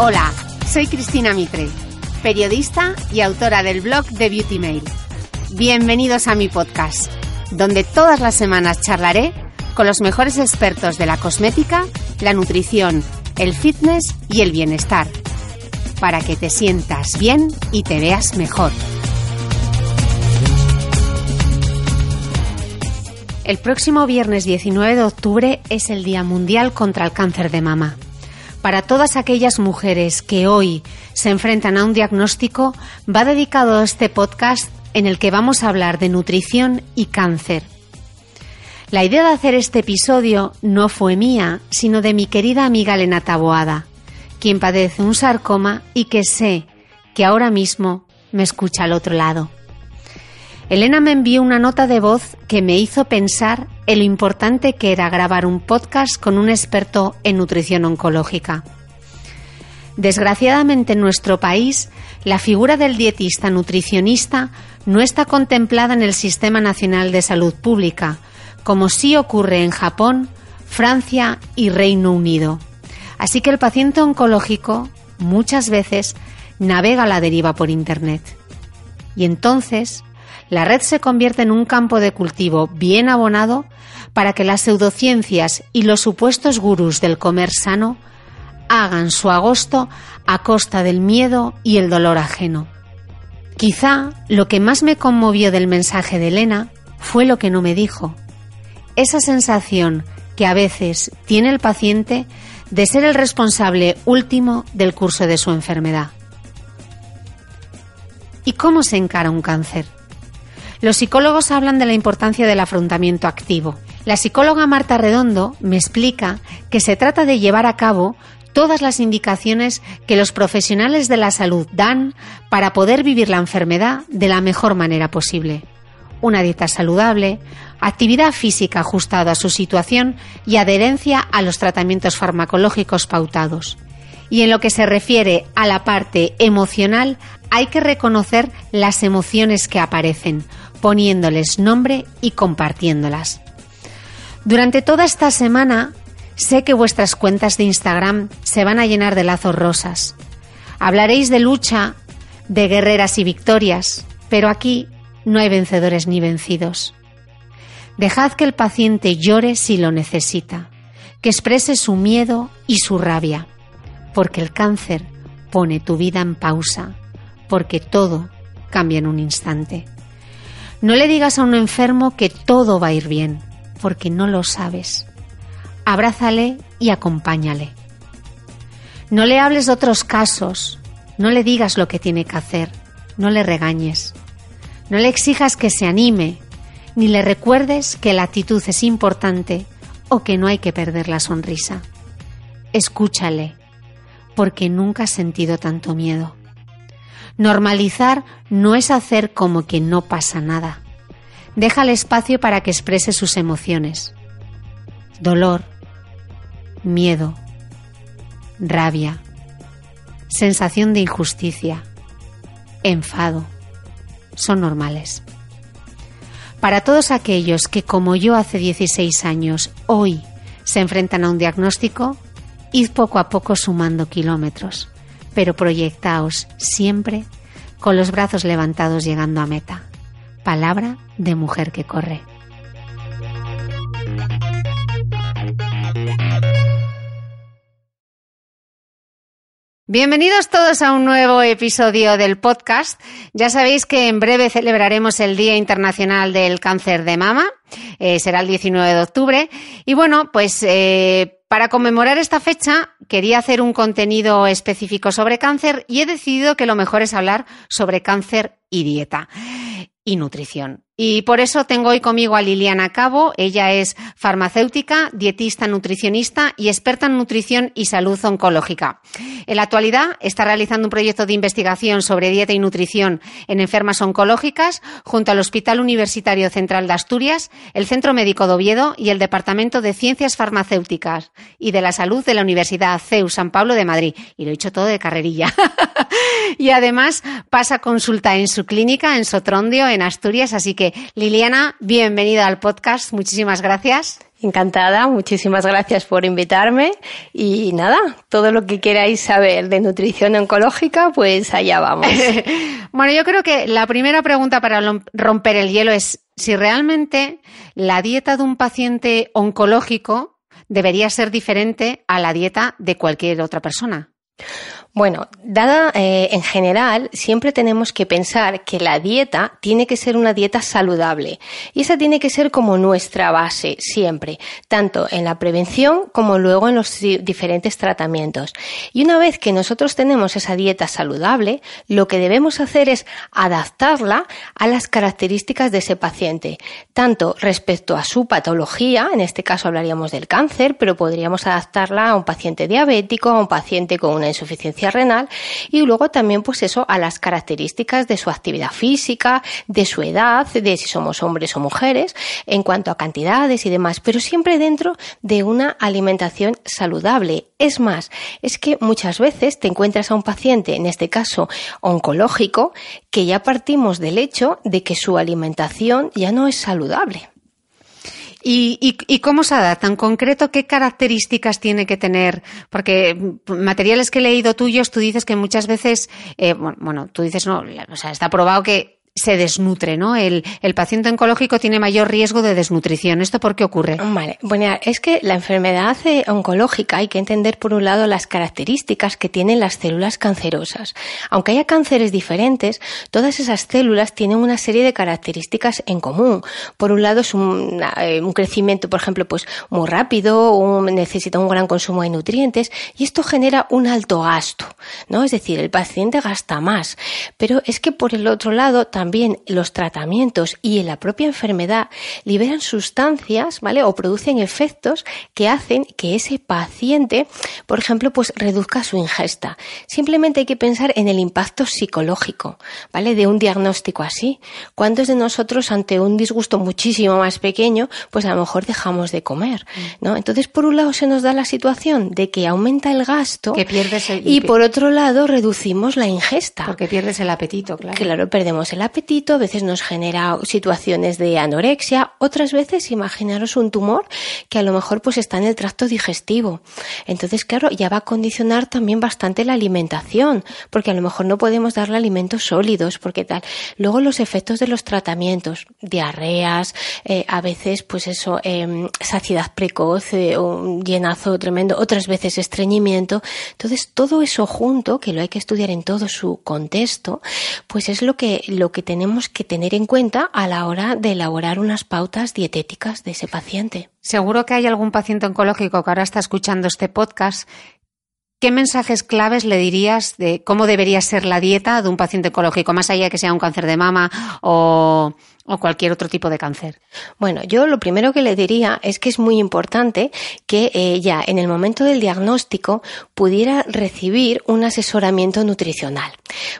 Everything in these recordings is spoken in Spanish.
Hola, soy Cristina Mitre, periodista y autora del blog de Beauty Mail. Bienvenidos a mi podcast, donde todas las semanas charlaré con los mejores expertos de la cosmética, la nutrición, el fitness y el bienestar, para que te sientas bien y te veas mejor. El próximo viernes 19 de octubre es el Día Mundial contra el Cáncer de Mama. Para todas aquellas mujeres que hoy se enfrentan a un diagnóstico, va dedicado este podcast en el que vamos a hablar de nutrición y cáncer. La idea de hacer este episodio no fue mía, sino de mi querida amiga Elena Taboada, quien padece un sarcoma y que sé que ahora mismo me escucha al otro lado. Elena me envió una nota de voz que me hizo pensar en lo importante que era grabar un podcast con un experto en nutrición oncológica. Desgraciadamente en nuestro país, la figura del dietista nutricionista no está contemplada en el Sistema Nacional de Salud Pública, como sí ocurre en Japón, Francia y Reino Unido. Así que el paciente oncológico muchas veces navega la deriva por Internet. Y entonces la red se convierte en un campo de cultivo bien abonado para que las pseudociencias y los supuestos gurús del comer sano hagan su agosto a costa del miedo y el dolor ajeno. Quizá lo que más me conmovió del mensaje de Elena fue lo que no me dijo. Esa sensación que a veces tiene el paciente de ser el responsable último del curso de su enfermedad. ¿Y cómo se encara un cáncer? Los psicólogos hablan de la importancia del afrontamiento activo. La psicóloga Marta Redondo me explica que se trata de llevar a cabo todas las indicaciones que los profesionales de la salud dan para poder vivir la enfermedad de la mejor manera posible. Una dieta saludable, actividad física ajustada a su situación y adherencia a los tratamientos farmacológicos pautados. Y en lo que se refiere a la parte emocional, hay que reconocer las emociones que aparecen, poniéndoles nombre y compartiéndolas. Durante toda esta semana sé que vuestras cuentas de Instagram se van a llenar de lazos rosas. Hablaréis de lucha, de guerreras y victorias, pero aquí no hay vencedores ni vencidos. Dejad que el paciente llore si lo necesita, que exprese su miedo y su rabia, porque el cáncer pone tu vida en pausa, porque todo cambia en un instante. No le digas a un enfermo que todo va a ir bien, porque no lo sabes. Abrázale y acompáñale. No le hables de otros casos, no le digas lo que tiene que hacer, no le regañes. No le exijas que se anime, ni le recuerdes que la actitud es importante o que no hay que perder la sonrisa. Escúchale, porque nunca has sentido tanto miedo. Normalizar no es hacer como que no pasa nada. Deja el espacio para que exprese sus emociones. Dolor, miedo, rabia, sensación de injusticia, enfado, son normales. Para todos aquellos que, como yo hace 16 años, hoy se enfrentan a un diagnóstico, id poco a poco sumando kilómetros, pero proyectaos siempre con los brazos levantados llegando a meta. Palabra de mujer que corre. Bienvenidos todos a un nuevo episodio del podcast. Ya sabéis que en breve celebraremos el Día Internacional del Cáncer de Mama. Eh, será el 19 de octubre. Y bueno, pues eh, para conmemorar esta fecha quería hacer un contenido específico sobre cáncer y he decidido que lo mejor es hablar sobre cáncer y dieta y nutrición. Y por eso tengo hoy conmigo a Liliana Cabo. Ella es farmacéutica, dietista, nutricionista y experta en nutrición y salud oncológica. En la actualidad está realizando un proyecto de investigación sobre dieta y nutrición en enfermas oncológicas junto al Hospital Universitario Central de Asturias, el Centro Médico de Oviedo y el Departamento de Ciencias Farmacéuticas y de la Salud de la Universidad CEU San Pablo de Madrid. Y lo he dicho todo de carrerilla. y además pasa consulta en su clínica en Sotrondio, en Asturias. Así que Liliana, bienvenida al podcast. Muchísimas gracias. Encantada, muchísimas gracias por invitarme y nada, todo lo que queráis saber de nutrición oncológica, pues allá vamos. bueno, yo creo que la primera pregunta para romper el hielo es si realmente la dieta de un paciente oncológico debería ser diferente a la dieta de cualquier otra persona. Bueno, dada eh, en general, siempre tenemos que pensar que la dieta tiene que ser una dieta saludable y esa tiene que ser como nuestra base siempre, tanto en la prevención como luego en los diferentes tratamientos. Y una vez que nosotros tenemos esa dieta saludable, lo que debemos hacer es adaptarla a las características de ese paciente, tanto respecto a su patología, en este caso hablaríamos del cáncer, pero podríamos adaptarla a un paciente diabético, a un paciente con una insuficiencia renal y luego también pues eso a las características de su actividad física, de su edad, de si somos hombres o mujeres, en cuanto a cantidades y demás, pero siempre dentro de una alimentación saludable. Es más, es que muchas veces te encuentras a un paciente, en este caso oncológico, que ya partimos del hecho de que su alimentación ya no es saludable. ¿Y, cómo se adapta? En concreto, ¿qué características tiene que tener? Porque materiales que he leído tuyos, tú dices que muchas veces, eh, bueno, bueno, tú dices no, o sea, está probado que se desnutre, ¿no? El, paciente oncológico tiene mayor riesgo de desnutrición. ¿Esto por qué ocurre? Vale, bueno, es que la enfermedad eh, oncológica hay que entender por un lado las características que tienen las células cancerosas. Aunque haya cánceres diferentes, todas esas células tienen una serie de características en común. Por un lado es un, eh, crecimiento, por ejemplo, pues muy rápido, necesita un gran consumo de nutrientes y esto genera un alto gasto, ¿no? Es decir, el paciente gasta más. Pero es que por el otro lado también también los tratamientos y en la propia enfermedad liberan sustancias, ¿vale? O producen efectos que hacen que ese paciente, por ejemplo, pues reduzca su ingesta. Simplemente hay que pensar en el impacto psicológico, ¿vale? De un diagnóstico así. ¿Cuántos de nosotros ante un disgusto muchísimo más pequeño, pues a lo mejor dejamos de comer, ¿no? Entonces, por un lado se nos da la situación de que aumenta el gasto que pierdes y por otro lado reducimos la ingesta. Porque pierdes el apetito, claro. Claro, perdemos el apetito a veces nos genera situaciones de anorexia, otras veces imaginaros un tumor que a lo mejor pues está en el tracto digestivo. Entonces, claro, ya va a condicionar también bastante la alimentación, porque a lo mejor no podemos darle alimentos sólidos, porque tal. Luego los efectos de los tratamientos, diarreas, eh, a veces pues eso, eh, saciedad precoz, eh, un llenazo tremendo, otras veces estreñimiento. Entonces, todo eso junto, que lo hay que estudiar en todo su contexto, pues es lo que, lo que tenemos que tener en cuenta a la hora de elaborar unas pautas dietéticas de ese paciente. Seguro que hay algún paciente oncológico que ahora está escuchando este podcast. ¿Qué mensajes claves le dirías de cómo debería ser la dieta de un paciente oncológico, más allá de que sea un cáncer de mama o, o cualquier otro tipo de cáncer? Bueno, yo lo primero que le diría es que es muy importante que ya en el momento del diagnóstico pudiera recibir un asesoramiento nutricional.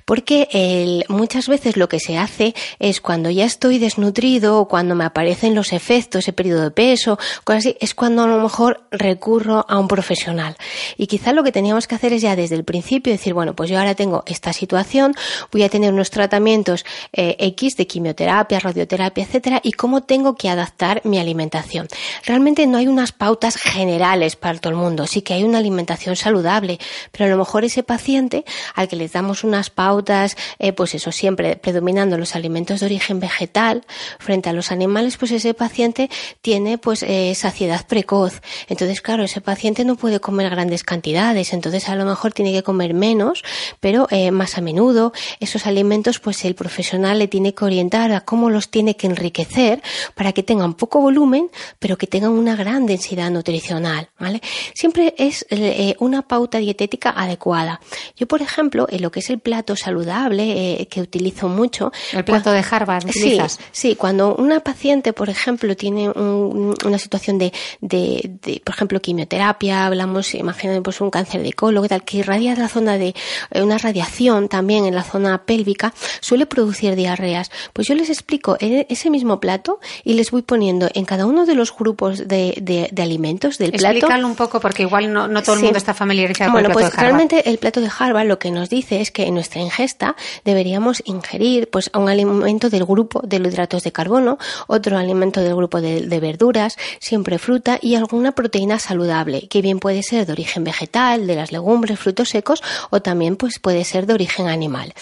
Porque muchas veces lo que se hace es cuando ya estoy desnutrido o cuando me aparecen los efectos, ese periodo de peso, cosas así, es cuando a lo mejor recurro a un profesional. Y quizá lo que teníamos que hacer es ya desde el principio decir, bueno, pues yo ahora tengo esta situación, voy a tener unos tratamientos eh, X de quimioterapia, radioterapia, etcétera, y cómo tengo que adaptar mi alimentación. Realmente no hay unas pautas generales para todo el mundo, sí que hay una alimentación saludable, pero a lo mejor ese paciente al que les damos unas pautas, eh, pues eso siempre predominando los alimentos de origen vegetal frente a los animales, pues ese paciente tiene pues eh, saciedad precoz. Entonces, claro, ese paciente no puede comer grandes cantidades, entonces a lo mejor tiene que comer menos, pero eh, más a menudo. Esos alimentos, pues el profesional le tiene que orientar a cómo los tiene que enriquecer para que tengan poco volumen, pero que tengan una gran densidad nutricional, ¿vale? Siempre es eh, una pauta dietética adecuada. Yo, por ejemplo, en lo que es el plato saludable, que utilizo mucho. El plato de Harvard, Sí, sí, cuando una paciente, por ejemplo, tiene una situación de, de, por ejemplo, quimioterapia, hablamos, imagínate, pues un cáncer de colon, tal, que irradia la zona de, eh, una radiación también en la zona pélvica, suele producir diarreas. Pues yo les explico en ese mismo plato y les voy poniendo en cada uno de los grupos de, de, alimentos del plato. Explícalo un poco porque igual no, no todo el mundo está familiarizado con el plato pues de realmente el plato de Harvard lo que nos dice es que en nuestra ingesta deberíamos ingerir pues un alimento del grupo de los hidratos de carbono, otro alimento del grupo de, de verduras, siempre fruta y alguna proteína saludable, que bien puede ser de origen vegetal, de las legumbres, frutos secos o también pues puede ser de origen animal.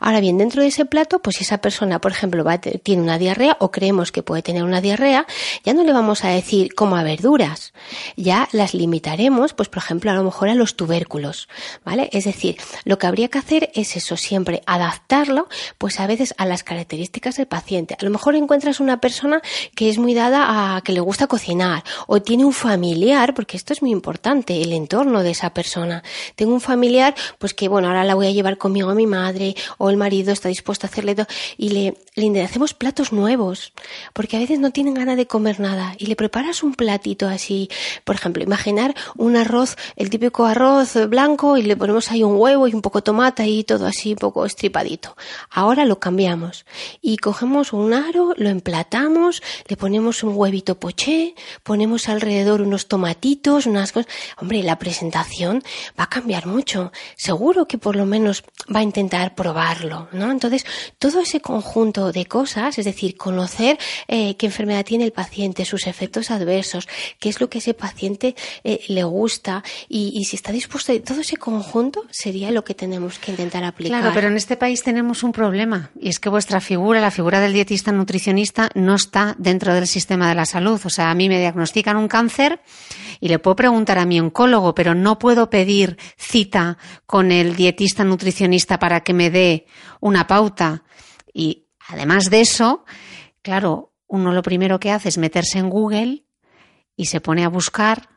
Ahora bien, dentro de ese plato, pues si esa persona, por ejemplo, va, tiene una diarrea o creemos que puede tener una diarrea, ya no le vamos a decir coma verduras, ya las limitaremos, pues por ejemplo, a lo mejor a los tubérculos, ¿vale? Es decir, lo que habría que hacer es eso, siempre adaptarlo, pues a veces a las características del paciente. A lo mejor encuentras una persona que es muy dada a que le gusta cocinar o tiene un familiar, porque esto es muy importante, el entorno de esa persona. Tengo un familiar, pues que bueno, ahora la voy a llevar conmigo a mi madre o el marido está dispuesto a hacerle todo y le, le hacemos platos nuevos, porque a veces no tienen ganas de comer nada y le preparas un platito así, por ejemplo, imaginar un arroz, el típico arroz blanco y le ponemos ahí un huevo y un poco tomate y todo así un poco estripadito. Ahora lo cambiamos y cogemos un aro, lo emplatamos, le ponemos un huevito poché, ponemos alrededor unos tomatitos, unas cosas. Hombre, la presentación va a cambiar mucho. Seguro que por lo menos va a intentar probarlo, ¿no? Entonces, todo ese conjunto de cosas, es decir, conocer eh, qué enfermedad tiene el paciente, sus efectos adversos, qué es lo que ese paciente eh, le gusta y, si está dispuesto, todo ese conjunto sería lo que tenemos que intentar aplicar. Claro, pero en este país tenemos un problema y es que vuestra figura, la figura del dietista nutricionista, no está dentro del sistema de la salud. O sea, a mí me diagnostican un cáncer y le puedo preguntar a mi oncólogo, pero no puedo pedir cita con el dietista nutricionista para que me dé una pauta. Y además de eso, claro, uno lo primero que hace es meterse en Google y se pone a buscar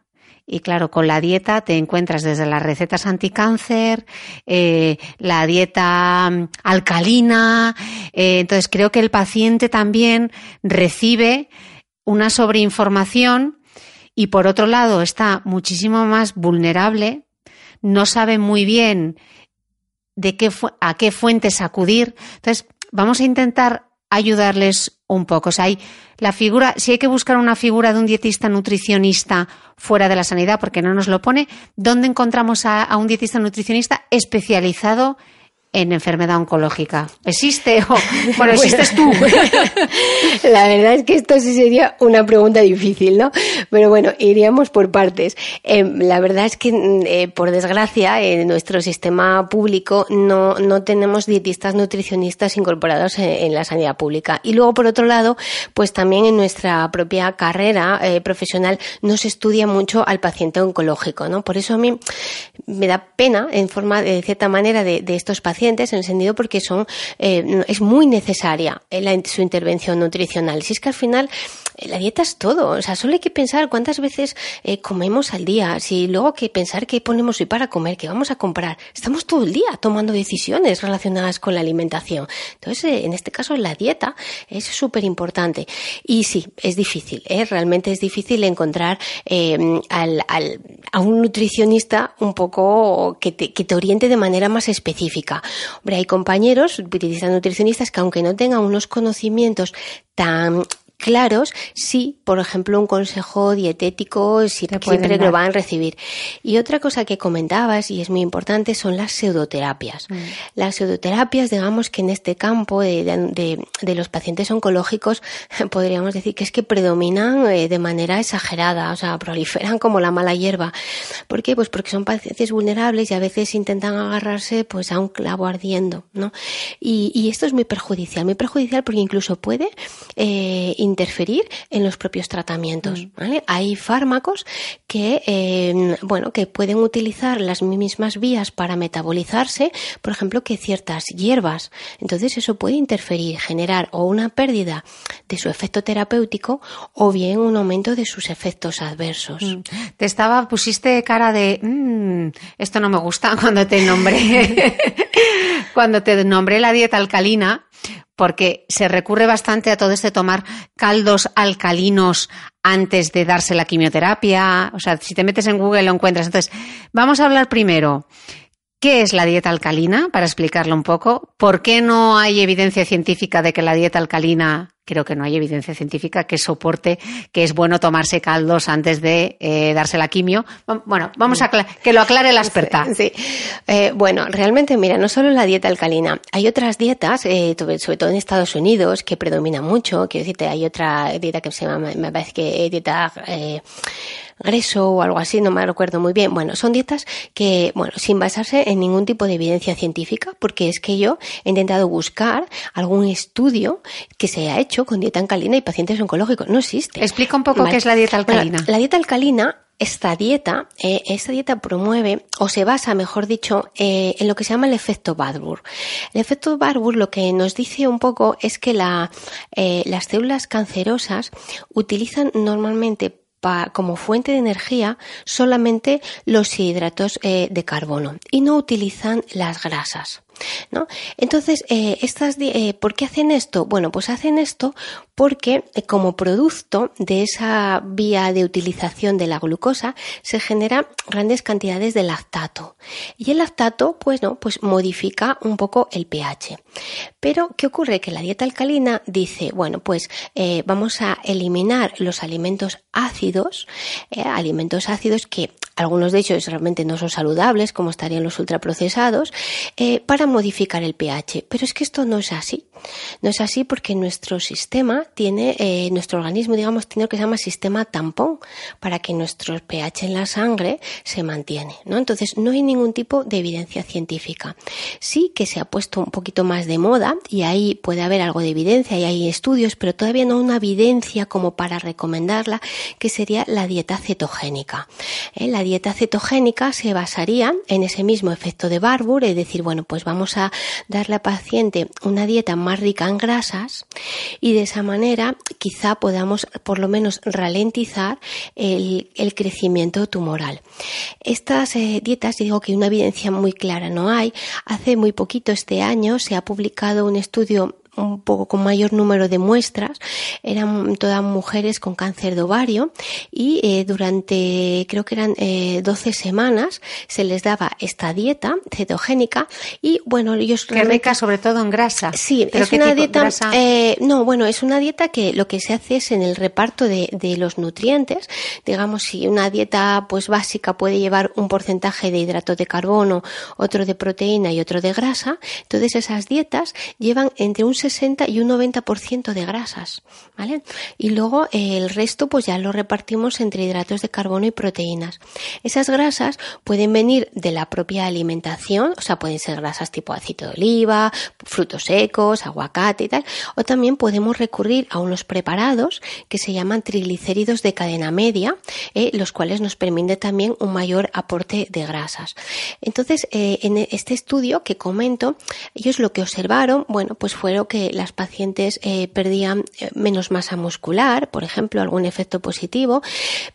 y claro, con la dieta te encuentras desde las recetas anticáncer, eh, la dieta mm, alcalina. Eh, entonces creo que el paciente también recibe una sobreinformación y por otro lado está muchísimo más vulnerable, no sabe muy bien de qué a qué fuentes acudir. Entonces, vamos a intentar ayudarles un poco. O sea, hay la figura, si hay que buscar una figura de un dietista nutricionista fuera de la sanidad, porque no nos lo pone, ¿dónde encontramos a, un dietista nutricionista especializado enfermedad oncológica? ¿Existe o bueno, existes tú? La verdad es que esto sí sería una pregunta difícil, ¿no? Pero bueno, iríamos por partes. Eh, la verdad es que, mm, eh, por desgracia, en nuestro sistema público no, no tenemos dietistas nutricionistas incorporados en, la sanidad pública. Y luego, por otro lado, pues también en nuestra propia carrera eh, profesional no se estudia mucho al paciente oncológico, ¿no? Por eso a mí me da pena, en forma, de cierta manera, de, de estos pacientes en el sentido porque son, eh, es muy necesaria su intervención nutricional. Si es que al final la dieta es todo, o sea, solo hay que pensar cuántas veces comemos al día, si luego hay que pensar qué ponemos hoy para comer, qué vamos a comprar. Estamos todo el día tomando decisiones relacionadas con la alimentación. Entonces, en este caso, la dieta es súper importante. Y sí, es difícil, realmente es difícil encontrar al, al, a un nutricionista un poco que te, que te oriente de manera más específica. Hombre, hay compañeros, utilizan nutricionistas que aunque no tengan unos conocimientos tan claros si, por ejemplo, un consejo dietético si, siempre lo van a recibir. Y otra cosa que comentabas, y es muy importante, son las pseudoterapias. Mm. Las pseudoterapias, digamos que en este campo de, de, de, los pacientes oncológicos, podríamos decir que es que predominan eh, de manera exagerada, o sea, proliferan como la mala hierba. ¿Por qué? Pues porque son pacientes vulnerables y a veces intentan agarrarse pues a un clavo ardiendo, ¿no? Y, y esto es muy perjudicial, muy perjudicial porque incluso puede eh, interferir en los propios tratamientos. Mm. Hay fármacos que, em, bueno, que pueden utilizar las mismas vías para metabolizarse, por ejemplo, que ciertas hierbas. Entonces eso puede interferir, generar o una pérdida de su efecto terapéutico o bien un aumento de sus efectos adversos. Mm. Te estaba, pusiste cara de, mm, esto no me gusta cuando te nombré, cuando te nombré la dieta alcalina, porque se recurre bastante a todo este tomar caldos alcalinos antes de darse la quimioterapia. O sea, si te metes en Google lo encuentras. Entonces, vamos a hablar primero. ¿Qué es la dieta alcalina? Para explicarlo un poco. ¿Por qué no hay evidencia científica de que la dieta alcalina creo que no hay evidencia científica que soporte que es bueno tomarse caldos antes de eh, darse la quimio. Bueno, vamos a que lo aclare la experta. Sí. Eh, bueno, realmente, mira, no solo la dieta alcalina, hay otras dietas, eh, sobre todo en Estados Unidos, que predominan mucho. Quiero decirte, hay otra dieta que se llama, me parece que dieta Greso o algo así, no me recuerdo muy bien. Bueno, son dietas que, bueno, sin basarse en ningún tipo de evidencia científica, porque es que yo he intentado buscar algún estudio que se haya hecho con dieta alcalina y pacientes oncológicos. No existe. Explica un poco qué es la dieta alcalina. la dieta alcalina esta dieta, eh, esta dieta promueve o se basa, mejor dicho, eh, en lo que se llama el efecto Barbour. El efecto Barbour lo que nos dice un poco es que la, eh, las células cancerosas utilizan normalmente como fuente de energía solamente los hidratos eh, de carbono y no utilizan las grasas. ¿No? Entonces, eh, estas, eh, ¿por qué hacen esto? Bueno, pues hacen esto porque eh, como producto de esa vía de utilización de la glucosa se generan grandes cantidades de lactato. Y el lactato, pues no, pues modifica un poco el pH. Pero, ¿qué ocurre? Que la dieta alcalina dice, bueno, pues vamos a eliminar los alimentos ácidos, alimentos ácidos que algunos de ellos realmente no son saludables, como estarían los ultraprocesados, eh, para modificar el pH. Pero es que esto no es así. No es así porque nuestro sistema tiene, eh, nuestro organismo, digamos, tiene lo que se llama sistema tampón para que nuestro pH en la sangre se mantiene, ¿no? Entonces, no hay ningún tipo de evidencia científica. Sí que se ha puesto un poquito más de moda y ahí puede haber algo de evidencia y hay estudios, pero todavía no una evidencia como para recomendarla, que sería la dieta cetogénica. ¿eh? La dieta cetogénica se basaría en ese mismo efecto de Barbour, es decir, bueno, pues vamos a darle al paciente una dieta más rica en grasas y de esa manera quizá podamos por lo menos ralentizar el, crecimiento tumoral. Estas eh, dietas, digo que una evidencia muy clara no hay. Hace muy poquito este año se ha publicado un estudio un poco con mayor número de muestras, eran todas mujeres con cáncer de ovario y eh, durante creo que eran eh, 12 semanas se les daba esta dieta cetogénica y bueno, ellos que rica sobre todo en grasa. Sí, es una dieta eh, no, bueno, es una dieta que lo que se hace es en el reparto de, de los nutrientes, digamos si una dieta pues básica puede llevar un porcentaje de hidrato de carbono, otro de proteína y otro de grasa, entonces esas dietas llevan entre un 60 y un 90% de grasas, ¿vale? Y luego eh, el resto pues ya lo repartimos entre hidratos de carbono y proteínas. Esas grasas pueden venir de la propia alimentación, o sea, pueden ser grasas tipo aceite de oliva, frutos secos, aguacate y tal, o también podemos recurrir a unos preparados que se llaman triglicéridos de cadena media, eh, los cuales nos permiten también un mayor aporte de grasas. Entonces, eh, en este estudio que comento, ellos lo que observaron, bueno, pues fue que las pacientes eh, perdían eh, menos masa muscular, por ejemplo, algún efecto positivo,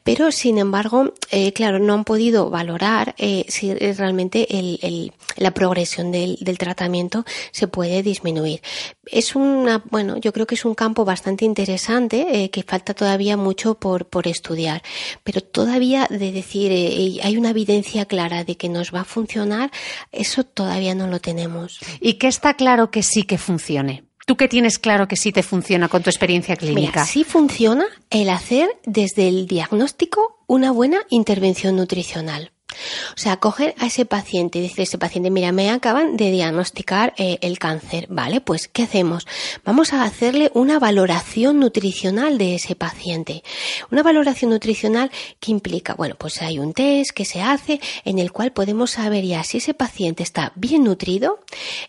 pero sin embargo, eh, claro, no han podido valorar si realmente la progresión del, tratamiento se puede disminuir. Es una, bueno, yo creo que es un campo bastante interesante que falta todavía mucho por, por estudiar, pero todavía de decir hay una evidencia clara de que nos va a funcionar, eso todavía no lo tenemos. ¿Y qué está claro que sí que funcione? ¿Tú qué tienes claro que sí te funciona con tu experiencia clínica? sí funciona el hacer desde el diagnóstico una buena intervención nutricional. O sea, coger a ese paciente y decir a ese paciente, mira, me acaban de diagnosticar eh, el cáncer, ¿vale? Pues, ¿qué hacemos? Vamos a hacerle una valoración nutricional de ese paciente. Una valoración nutricional que implica, bueno, pues hay un test que se hace en el cual podemos saber ya si ese paciente está bien nutrido,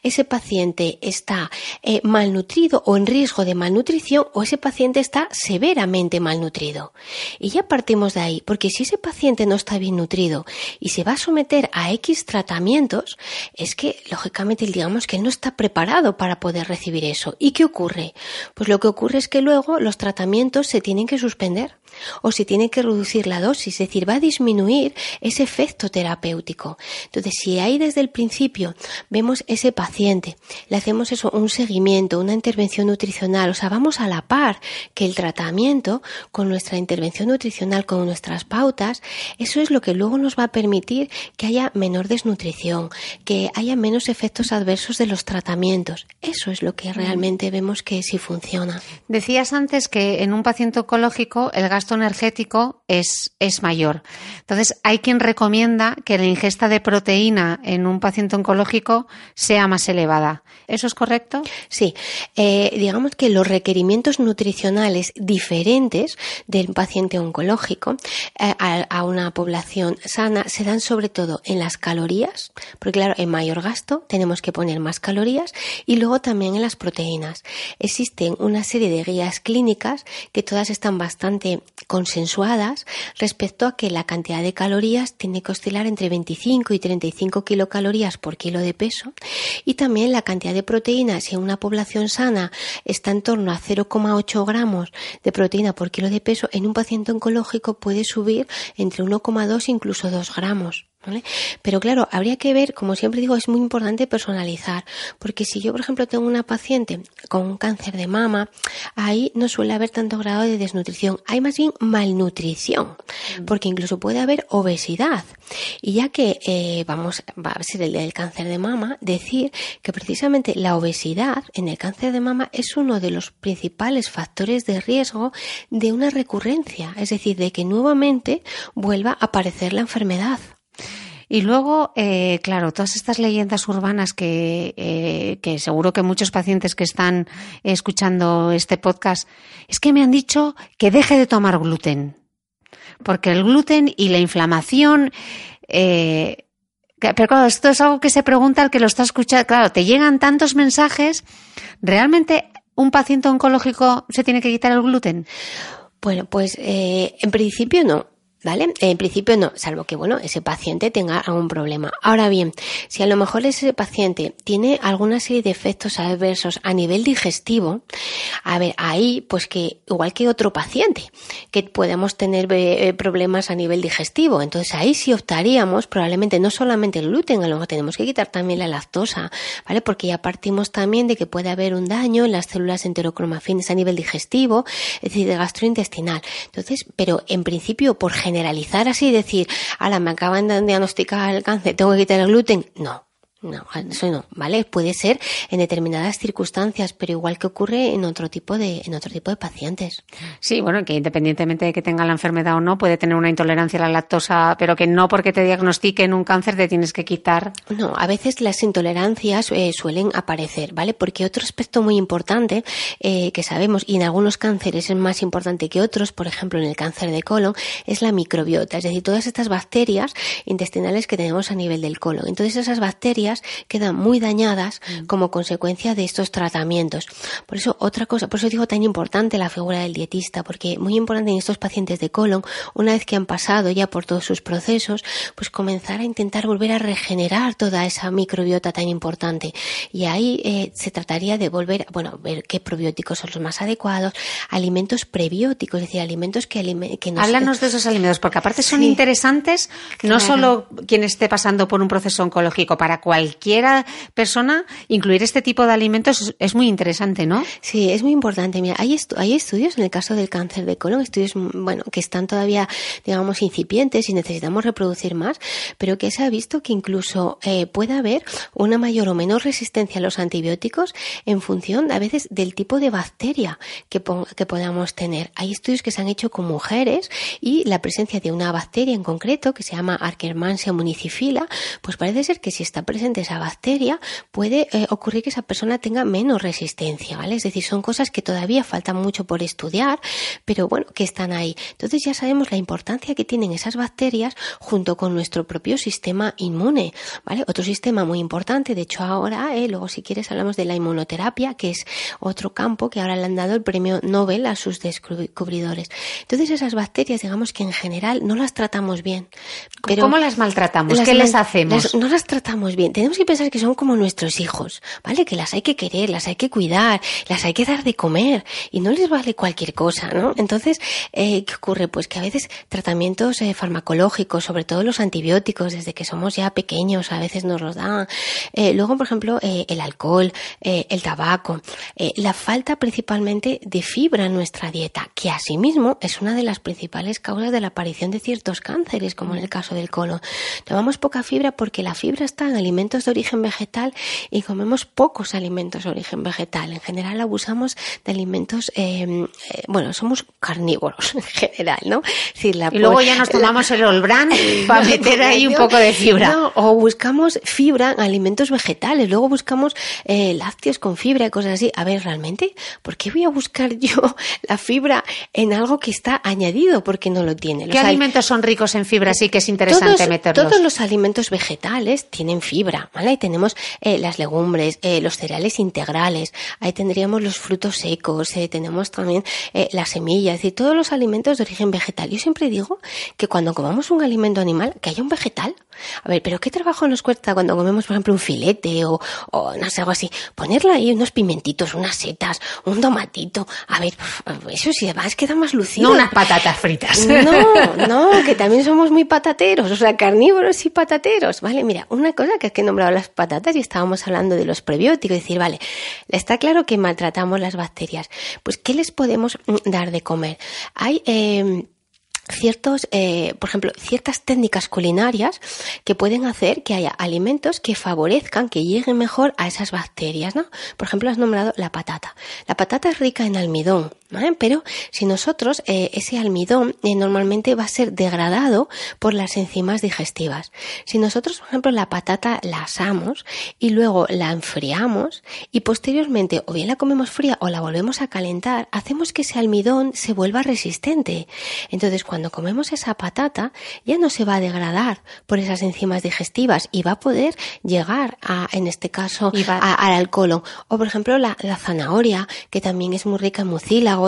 ese paciente está eh, malnutrido o en riesgo de malnutrición o ese paciente está severamente malnutrido. Y ya partimos de ahí, porque si ese paciente no está bien nutrido y se va a someter a X tratamientos, es que lógicamente digamos que no está preparado para poder recibir eso. ¿Y qué ocurre? Pues lo que ocurre es que luego los tratamientos se tienen que suspender o se tiene que reducir la dosis, es decir, va a disminuir ese efecto terapéutico. Entonces, si ahí desde el principio vemos ese paciente, le hacemos eso, un seguimiento, una intervención nutricional, o sea, vamos a la par que el tratamiento con nuestra intervención nutricional, con nuestras pautas, eso es lo que luego nos va a permitir que haya menor desnutrición, que haya menos efectos adversos de los tratamientos. Eso es lo que realmente vemos que sí funciona. Decías antes que en un paciente oncológico el gasto energético es, es mayor. Entonces, hay quien recomienda que la ingesta de proteína en un paciente oncológico sea más elevada. ¿Eso es correcto? Sí. Eh, digamos que los requerimientos nutricionales diferentes del paciente oncológico eh, a, una población sana se dan sobre todo en las calorías, porque claro, en mayor gasto tenemos que poner más calorías y luego también en las proteínas. Existen una serie de guías clínicas que todas están bastante consensuadas respecto a que la cantidad de calorías tiene que oscilar entre 25 y 35 kilocalorías por kilo de peso y también la cantidad de proteínas en una población sana está en torno a 0,8 gramos de proteína por kilo de peso, en un paciente oncológico puede subir entre 1,2 incluso 2 gramos gramos. Pero claro, habría que ver, como siempre digo, es muy importante personalizar, porque si yo, por ejemplo, tengo una paciente con un cáncer de mama, ahí no suele haber tanto grado de desnutrición, hay más bien malnutrición, mm. porque incluso puede haber obesidad. Y ya que eh, vamos, va a ser el del cáncer de mama, decir que precisamente la obesidad en el cáncer de mama es uno de los principales factores de riesgo de una recurrencia, es decir, de que nuevamente vuelva a aparecer la enfermedad. Y luego, eh, claro, todas estas leyendas urbanas que, eh, que seguro que muchos pacientes que están escuchando este podcast, es que me han dicho que deje de tomar gluten. Porque el gluten y la inflamación, eh, pero claro, esto es algo que se pregunta al que lo está escuchando. Claro, te llegan tantos mensajes. ¿Realmente un paciente oncológico se tiene que quitar el gluten? Bueno, pues eh, en principio no. ¿Vale? En principio no, salvo que, bueno, ese paciente tenga algún problema. Ahora bien, si a lo mejor ese paciente tiene alguna serie de efectos adversos a nivel digestivo, a ver, ahí, pues que, igual que otro paciente, que podemos tener eh, eh, problemas a nivel digestivo, entonces ahí sí optaríamos probablemente no solamente el gluten, a lo mejor tenemos que quitar también la lactosa, ¿vale? Porque ya partimos también de que puede haber un daño en las células enterocromafines a nivel digestivo, es decir, de gastrointestinal. Entonces, pero en principio, por generalizar así y decir, ala, me acaban de diagnosticar el cáncer, tengo que quitar el gluten. No, No, eso no, ¿vale? Puede ser en determinadas circunstancias, pero igual que ocurre en otro tipo de, en otro tipo de pacientes. Sí, bueno, que independientemente de que tenga la enfermedad o no, puede tener una intolerancia a la lactosa, pero que no porque te diagnostiquen un cáncer te tienes que quitar. No, a veces las intolerancias eh, suelen aparecer, ¿vale? Porque otro aspecto muy importante eh, que sabemos, y en algunos cánceres es más importante que otros, por ejemplo en el cáncer de colon, es la microbiota, es decir, todas estas bacterias intestinales que tenemos a nivel del colon. Entonces esas bacterias quedan muy dañadas mm. como consecuencia de estos tratamientos. Por eso, otra cosa, por eso digo tan importante la figura del dietista, porque muy importante en estos pacientes de colon, una vez que han pasado ya por todos sus procesos, pues comenzar a intentar volver a regenerar toda esa microbiota tan importante. Y ahí eh, se trataría de volver, bueno, ver qué probióticos son los más adecuados, alimentos prebióticos, es decir, alimentos que, que nos... Háblanos de esos alimentos, porque aparte son interesantes, no solo quien esté pasando por un proceso oncológico, para cualquier cualquiera persona, incluir este tipo de alimentos es muy interesante, ¿no? Sí, es muy importante. Mira, hay, hay estudios en el caso del cáncer de colon, estudios, bueno, que están todavía, digamos, incipientes y necesitamos reproducir más, pero que se ha visto que incluso eh, puede haber una mayor o menor resistencia a los antibióticos en función, a veces, del tipo de bacteria que, que podamos tener. Hay estudios que se han hecho con mujeres y la presencia de una bacteria en concreto que se llama Arkermansia municifila, pues parece ser que si está presente de esa bacteria, puede eh, ocurrir que esa persona tenga menos resistencia, ¿vale? Es decir, son cosas que todavía faltan mucho por estudiar, pero bueno, que están ahí. Entonces ya sabemos la importancia que tienen esas bacterias junto con nuestro propio sistema inmune, ¿vale? Otro sistema muy importante, de hecho ahora, eh, luego si quieres hablamos de la inmunoterapia, que es otro campo que ahora le han dado el premio Nobel a sus descubridores. Entonces esas bacterias, digamos que en general no las tratamos bien. Pero ¿Cómo las maltratamos? ¿Qué les hacemos? no las tratamos bien tenemos que pensar que son como nuestros hijos, ¿vale? Que las hay que querer, las hay que cuidar, las hay que dar de comer y no les vale cualquier cosa, ¿no? Entonces, eh, ¿qué ocurre? Pues que a veces tratamientos eh, farmacológicos, sobre todo los antibióticos, desde que somos ya pequeños, a veces nos los dan. Eh, luego, por ejemplo, el alcohol, el tabaco, la falta principalmente de fibra en nuestra dieta, que asimismo es una de las principales causas de la aparición de ciertos cánceres, como en el caso del colon. Tomamos poca fibra porque la fibra está en alimentos alimentos de origen vegetal y comemos pocos alimentos de origen vegetal. En general abusamos de alimentos, eh, eh bueno, somos carnívoros en general, ¿no? y luego ya nos tomamos el olbrán para meter ahí un poco de fibra. o buscamos fibra en alimentos vegetales, luego buscamos eh, lácteos con fibra y cosas así. A ver, realmente, ¿por qué voy a buscar yo la fibra en algo que está añadido porque no lo tiene? ¿Qué alimentos son ricos en fibra? Sí que es interesante todos, meterlos. Todos los alimentos vegetales tienen fibra ¿vale? Ahí tenemos eh, las legumbres, eh, los cereales integrales, ahí tendríamos los frutos secos, eh, tenemos también las semillas, es decir, todos los alimentos de origen vegetal. Yo siempre digo que cuando comamos un alimento animal, que haya un vegetal. A ver, pero ¿qué trabajo nos cuesta cuando comemos, por ejemplo, un filete o, o no sé, algo así? Ponerle ahí unos pimentitos, unas setas, un tomatito. A ver, eso sí, además queda más lucido. No unas patatas fritas. No, no, que también somos muy patateros, o sea, carnívoros y patateros, ¿vale? Mira, una cosa que es que he nombrado las patatas y estábamos hablando de los prebióticos, decir, vale, está claro que maltratamos las bacterias. Pues, ¿qué les podemos mm, dar de comer? Hay eh, ciertos, eh, por ejemplo, ciertas técnicas culinarias que pueden hacer que haya alimentos que favorezcan, que lleguen mejor a esas bacterias, ¿no? Por ejemplo, has nombrado la patata. La patata es rica en almidón, Pero si nosotros, eh, ese almidón eh, normalmente va a ser degradado por las enzimas digestivas. Si nosotros, por ejemplo, la patata la asamos y luego la enfriamos y posteriormente o bien la comemos fría o la volvemos a calentar, hacemos que ese almidón se vuelva resistente. Entonces, cuando comemos esa patata ya no se va a degradar por esas enzimas digestivas y va a poder llegar a, en este caso, al alcohol. O por ejemplo la, zanahoria, que también es muy rica en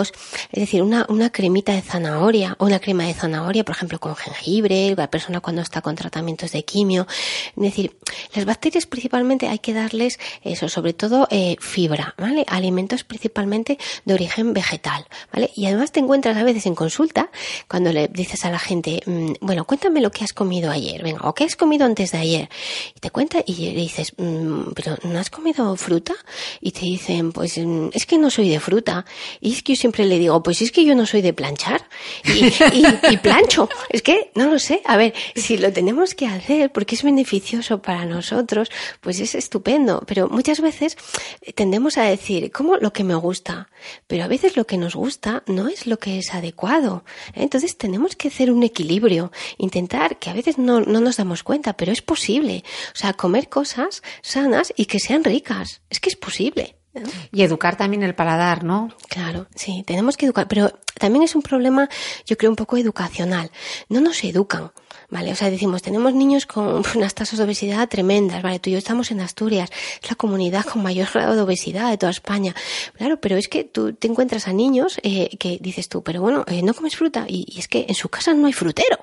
es decir, una, una cremita de zanahoria o una crema de zanahoria, por ejemplo, con jengibre, la persona cuando está con tratamientos de quimio. Es decir, las bacterias principalmente hay que darles eso, sobre todo eh, fibra, ¿vale? Alimentos principalmente de origen vegetal, ¿vale? Y además te encuentras a veces en consulta cuando le dices a la gente, mm, bueno, cuéntame lo que has comido ayer, venga, o qué has comido antes de ayer. Y te cuenta y le dices, mm, pero ¿no has comido fruta? Y te dicen, pues mm, es que no soy de fruta. Y es que siempre le digo, pues es que yo no soy de planchar y, plancho. Es que no lo sé. A ver, si lo tenemos que hacer porque es beneficioso para nosotros, pues es estupendo. Pero muchas veces tendemos a decir, ¿cómo lo que me gusta? Pero a veces lo que nos gusta no es lo que es adecuado. Entonces tenemos que hacer un equilibrio, intentar que a veces no, no nos damos cuenta, pero es posible. O sea, comer cosas sanas y que sean ricas. Es que es posible. Y educar también el paladar, ¿no? Claro, sí, tenemos que educar, pero también es un problema, yo creo, un poco educacional. No nos educan, ¿vale? O sea, decimos, tenemos niños con unas tasas de obesidad tremendas, ¿vale? Tú y yo estamos en Asturias, es la comunidad con mayor grado de obesidad de toda España. Claro, pero es que tú te encuentras a niños eh, que dices tú, pero bueno, eh, no comes fruta, y, y es que en su casa no hay frutero.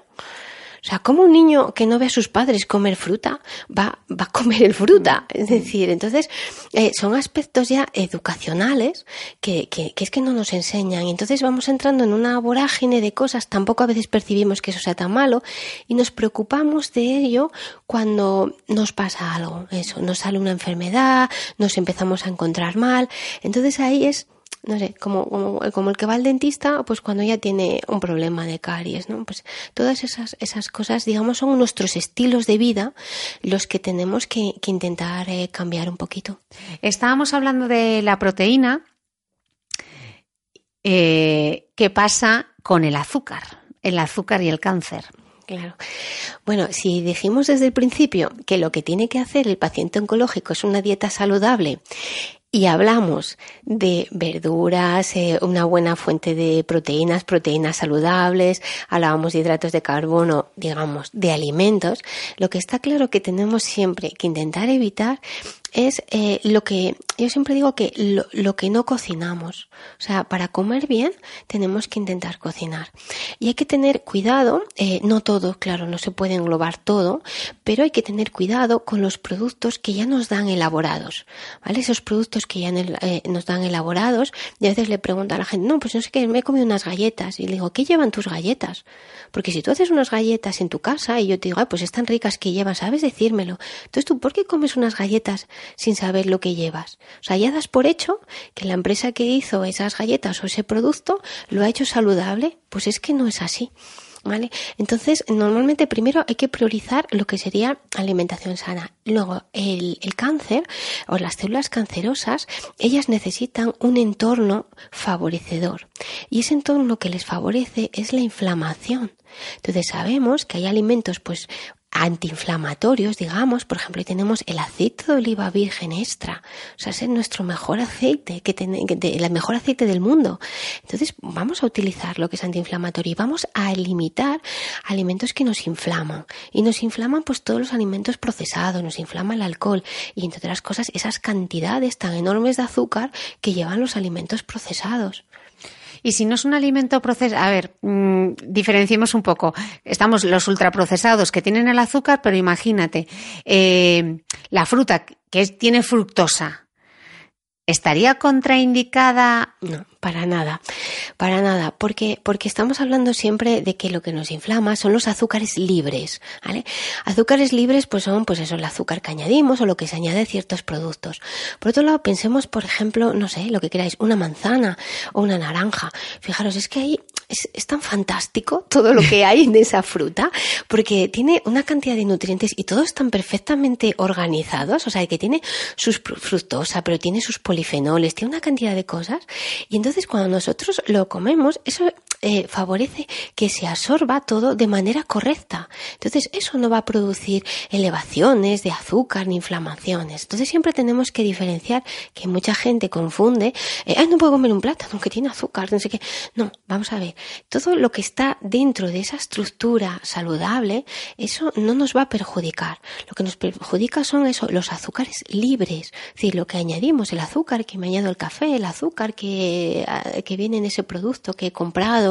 O sea, ¿cómo un niño que no ve a sus padres comer fruta va, va a comer el fruta? Es decir, entonces eh, son aspectos ya educacionales que, que, que, es que no nos enseñan. Y entonces vamos entrando en una vorágine de cosas, tampoco a veces percibimos que eso sea tan malo y nos preocupamos de ello cuando nos pasa algo. Eso, nos sale una enfermedad, nos empezamos a encontrar mal. Entonces ahí es no sé, como, como, el que va al dentista, pues cuando ya tiene un problema de caries, ¿no? Pues todas esas, esas cosas, digamos, son nuestros estilos de vida los que tenemos que, que intentar eh, cambiar un poquito. Estábamos hablando de la proteína. Eh, ¿Qué pasa con el azúcar? El azúcar y el cáncer. Claro. Bueno, si dijimos desde el principio que lo que tiene que hacer el paciente oncológico es una dieta saludable y hablamos de verduras, eh, una buena fuente de proteínas, proteínas saludables, hablábamos de hidratos de carbono, digamos, de alimentos, lo que está claro que tenemos siempre que intentar evitar es eh, lo que yo siempre digo que lo, lo, que no cocinamos. O sea, para comer bien tenemos que intentar cocinar. Y hay que tener cuidado, eh, no todo, claro, no se puede englobar todo, pero hay que tener cuidado con los productos que ya nos dan elaborados. ¿Vale? Esos productos que ya eh, nos dan elaborados, y a veces le pregunto a la gente, no, pues no sé qué, me he comido unas galletas. Y le digo, ¿qué llevan tus galletas? Porque si tú haces unas galletas en tu casa y yo te digo, Ay, pues están ricas que llevan, sabes decírmelo. Entonces tú, ¿por qué comes unas galletas sin saber lo que llevas? O sea, ya das por hecho que la empresa que hizo esas galletas o ese producto lo ha hecho saludable. Pues es que no es así. ¿Vale? Entonces, normalmente primero hay que priorizar lo que sería alimentación sana. Luego, el, el, cáncer o las células cancerosas, ellas necesitan un entorno favorecedor. Y ese entorno que les favorece es la inflamación. Entonces sabemos que hay alimentos pues antiinflamatorios, digamos, por ejemplo, tenemos el aceite de oliva virgen extra, o sea, es nuestro mejor aceite, que, el mejor aceite del mundo. Entonces, vamos a utilizar lo que es antiinflamatorio y vamos a limitar alimentos que nos inflaman. Y nos inflaman pues todos los alimentos procesados, nos inflama el alcohol y entre otras cosas esas cantidades tan enormes de azúcar que llevan los alimentos procesados. Y si no es un alimento procesado, a ver, mmm, diferenciemos un poco. Estamos los ultraprocesados que tienen el azúcar, pero imagínate, eh, la fruta que tiene fructosa, ¿estaría contraindicada? No para nada, para nada, porque, porque estamos hablando siempre de que lo que nos inflama son los azúcares libres, ¿vale? Azúcares libres pues son pues eso, el azúcar que añadimos o lo que se añade a ciertos productos. Por otro lado, pensemos, por ejemplo, no sé, lo que queráis, una manzana o una naranja. Fijaros, es que ahí es, tan fantástico todo lo que hay en esa fruta, porque tiene una cantidad de nutrientes y todos están perfectamente organizados, o sea, que tiene sus fructosa, pero tiene sus polifenoles, tiene una cantidad de cosas, y entonces, cuando nosotros lo comemos, eso eh, favorece que se absorba todo de manera correcta. Entonces, eso no va a producir elevaciones de azúcar ni inflamaciones. Entonces, siempre tenemos que diferenciar que mucha gente confunde, eh, ay, no puedo comer un plátano que tiene azúcar, no sé qué. No, vamos a ver, todo lo que está dentro de esa estructura saludable, eso no nos va a perjudicar. Lo que nos perjudica son eso, los azúcares libres, es decir, lo que añadimos, el azúcar que me añado el café, el azúcar que que, viene en ese producto que he comprado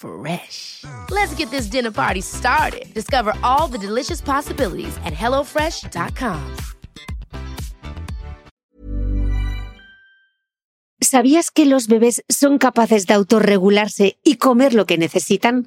Fresh. Let's get this dinner party started. Discover all the delicious possibilities at hellofresh.com. ¿Sabías que los bebés son capaces de autorregularse y comer lo que necesitan?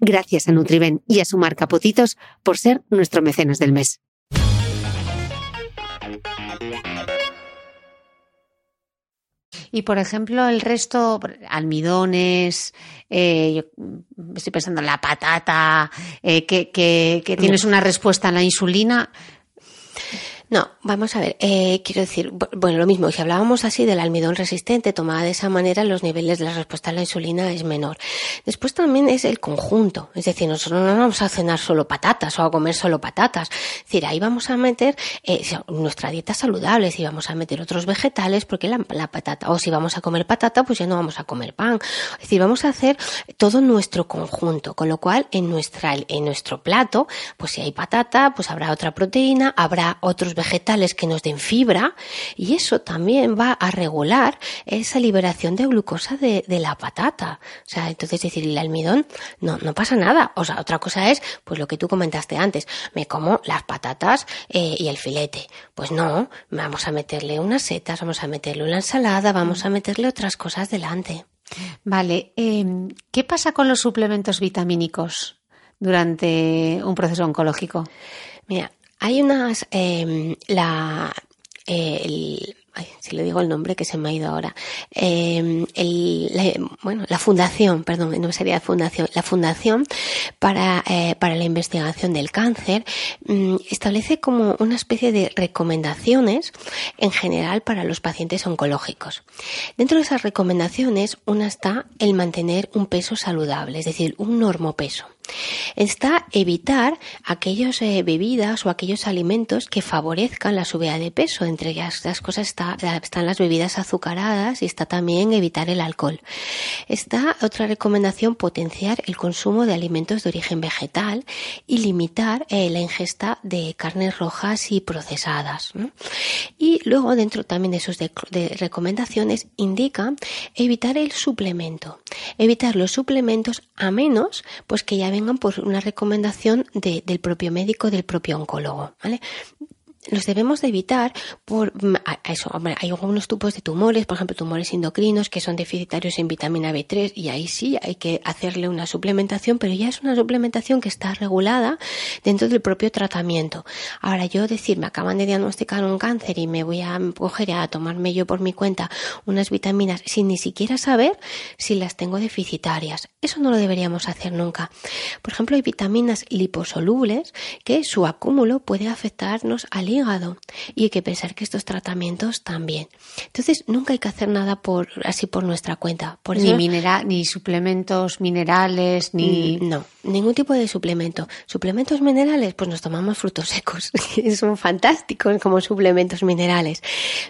Gracias a Nutriben y a su marca Potitos por ser nuestro mecenas del mes. Y por ejemplo, el resto, almidones, eh, yo estoy pensando en la patata, eh, que, que, que tienes una respuesta a la insulina. No, vamos a ver, eh, quiero decir, bueno, lo mismo, si hablábamos así del almidón resistente, tomada de esa manera, los niveles de la respuesta a la insulina es menor. Después también es el conjunto, es decir, nosotros no vamos a cenar solo patatas o a comer solo patatas, es decir, ahí vamos a meter eh, nuestra dieta saludable, si vamos a meter otros vegetales, porque la, patata, o si vamos a comer patata, pues ya no vamos a comer pan, es decir, vamos a hacer todo nuestro conjunto, con lo cual en nuestra, en nuestro plato, pues si hay patata, pues habrá otra proteína, habrá otros vegetales que nos den fibra y eso también va a regular esa liberación de glucosa de, de la patata. O sea, entonces decir, el almidón no, no pasa nada. O sea, otra cosa es, pues lo que tú comentaste antes, me como las patatas eh, y el filete. Pues no, vamos a meterle unas setas, vamos a meterle una ensalada, vamos a meterle otras cosas delante. Vale, eh, ¿qué pasa con los suplementos vitamínicos durante un proceso oncológico? Mira, hay unas, eh, la, ay, si le digo el nombre que se me ha ido ahora, eh, el, la, bueno, la fundación, perdón, no sería fundación, la fundación para, eh, para la investigación del cáncer mmm, establece como una especie de recomendaciones en general para los pacientes oncológicos. Dentro de esas recomendaciones, una está el mantener un peso saludable, es decir, un normopeso está evitar aquellas eh, bebidas o aquellos alimentos que favorezcan la subida de peso. Entre estas cosas está, están las bebidas azucaradas y está también evitar el alcohol. Está otra recomendación potenciar el consumo de alimentos de origen vegetal y limitar eh, la ingesta de carnes rojas y procesadas. Y luego dentro también de sus de recomendaciones indica evitar el suplemento, evitar los suplementos a menos pues que ya vengan por una recomendación de, del propio médico, del propio oncólogo, ¿vale? Los debemos de evitar por eso, hombre, hay algunos tipos de tumores, por ejemplo, tumores endocrinos que son deficitarios en vitamina B3 y ahí sí hay que hacerle una suplementación, pero ya es una suplementación que está regulada dentro del propio tratamiento. Ahora yo decir, me acaban de diagnosticar un cáncer y me voy a coger a tomarme yo por mi cuenta unas vitaminas sin ni siquiera saber si las tengo deficitarias. Eso no lo deberíamos hacer nunca. Por ejemplo, hay vitaminas liposolubles que su acúmulo puede afectarnos al hígado y hay que pensar que estos tratamientos también. Entonces, nunca hay que hacer nada por así por nuestra cuenta. Por ni, minera, ni suplementos minerales, ni... No, ningún tipo de suplemento. Suplementos minerales, pues nos tomamos frutos secos. Son fantásticos como suplementos minerales.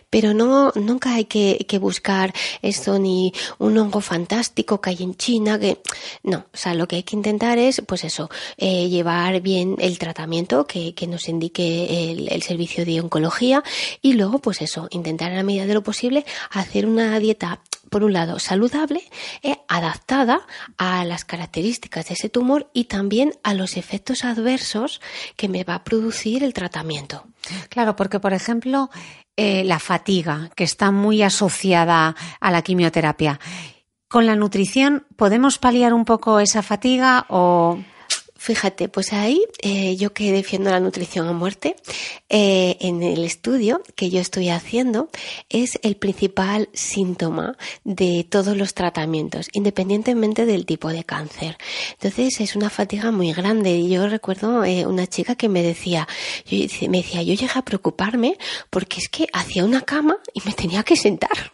Pero no, nunca hay que, que buscar esto ni un hongo fantástico que hay en China, que no, o sea, lo que hay que intentar es, pues eso, eh, llevar bien el tratamiento que, que nos indique el, el servicio de oncología y luego, pues eso, intentar en la medida de lo posible hacer una dieta por un lado, saludable, eh, adaptada a las características de ese tumor y también a los efectos adversos que me va a producir el tratamiento. Claro, porque, por ejemplo, eh, la fatiga, que está muy asociada a la quimioterapia, ¿con la nutrición podemos paliar un poco esa fatiga o...? Fíjate, pues ahí eh, yo que defiendo la nutrición a muerte, eh, en el estudio que yo estoy haciendo es el principal síntoma de todos los tratamientos, independientemente del tipo de cáncer. Entonces es una fatiga muy grande. Yo recuerdo eh, una chica que me decía, yo, me decía, yo llegué a preocuparme porque es que hacía una cama y me tenía que sentar.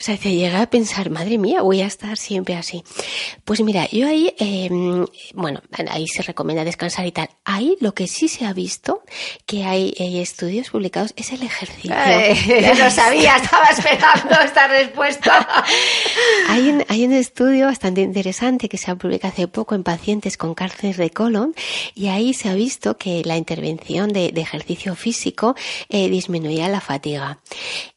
O sea, llegué a pensar, madre mía, voy a estar siempre así. Pues mira, yo ahí, bueno, ahí se recomienda descansar y tal. Ahí lo que sí se ha visto, que hay, estudios publicados, es el ejercicio. lo sabía, estaba esperando esta respuesta. hay, un, hay un estudio bastante interesante que se ha publicado hace poco en pacientes con cáncer de colon y ahí se ha visto que la intervención de, ejercicio físico eh, disminuía la fatiga.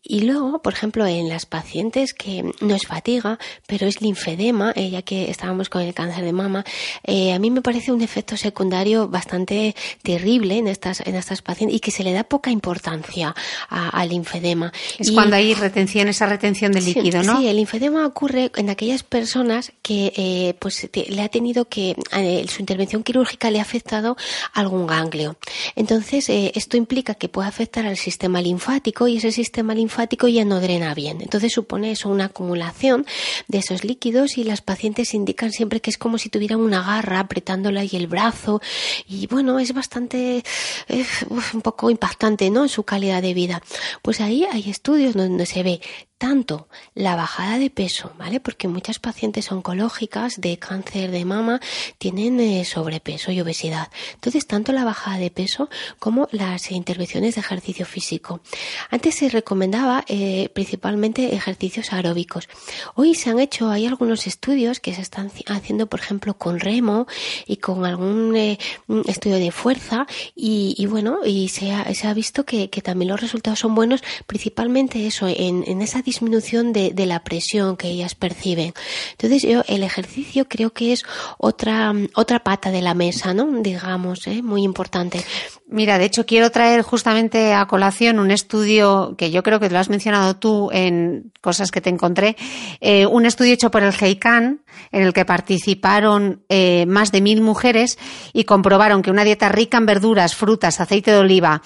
Y luego, por ejemplo, en las pacientes que no es fatiga, pero es linfedema, eh, ya que estábamos con el cáncer de mama, eh, a mí me parece un efecto secundario bastante terrible en estas, en estas pacientes y que se le da poca importancia al linfedema. Es cuando hay retención, esa retención de líquido, ¿no? Sí, el linfedema ocurre en aquellas personas que eh, pues le ha tenido que, su intervención quirúrgica le ha afectado algún ganglio. Entonces, esto implica que puede afectar al sistema linfático y ese sistema linfático ya no drena bien. Entonces supone eso una acumulación de esos líquidos y las pacientes indican siempre que es como si tuvieran una garra apretándola y el brazo y bueno, es bastante eh, un poco impactante, ¿no? En su calidad de vida. Pues ahí hay estudios donde se ve tanto la bajada de peso, ¿vale? Porque muchas pacientes oncológicas de cáncer de mama tienen eh, sobrepeso y obesidad. Entonces, tanto la bajada de peso como las intervenciones de ejercicio físico. Antes se recomendaba eh, principalmente ejercicios aeróbicos. Hoy se han hecho, hay algunos estudios que se están haciendo, por ejemplo, con remo y con algún eh, estudio de fuerza y, bueno, y se ha, visto que, también los resultados son buenos, principalmente eso, en, en esa disminución de, la presión que ellas perciben. Entonces yo el ejercicio creo que es otra, otra pata de la mesa, ¿no? Digamos, ¿eh? muy importante. Mira, de hecho quiero traer justamente a colación un estudio que yo creo que lo has mencionado tú en cosas que te encontré, eh, un estudio hecho por el GEICAN en el que participaron eh, más de mil mujeres y comprobaron que una dieta rica en verduras, frutas, aceite de oliva,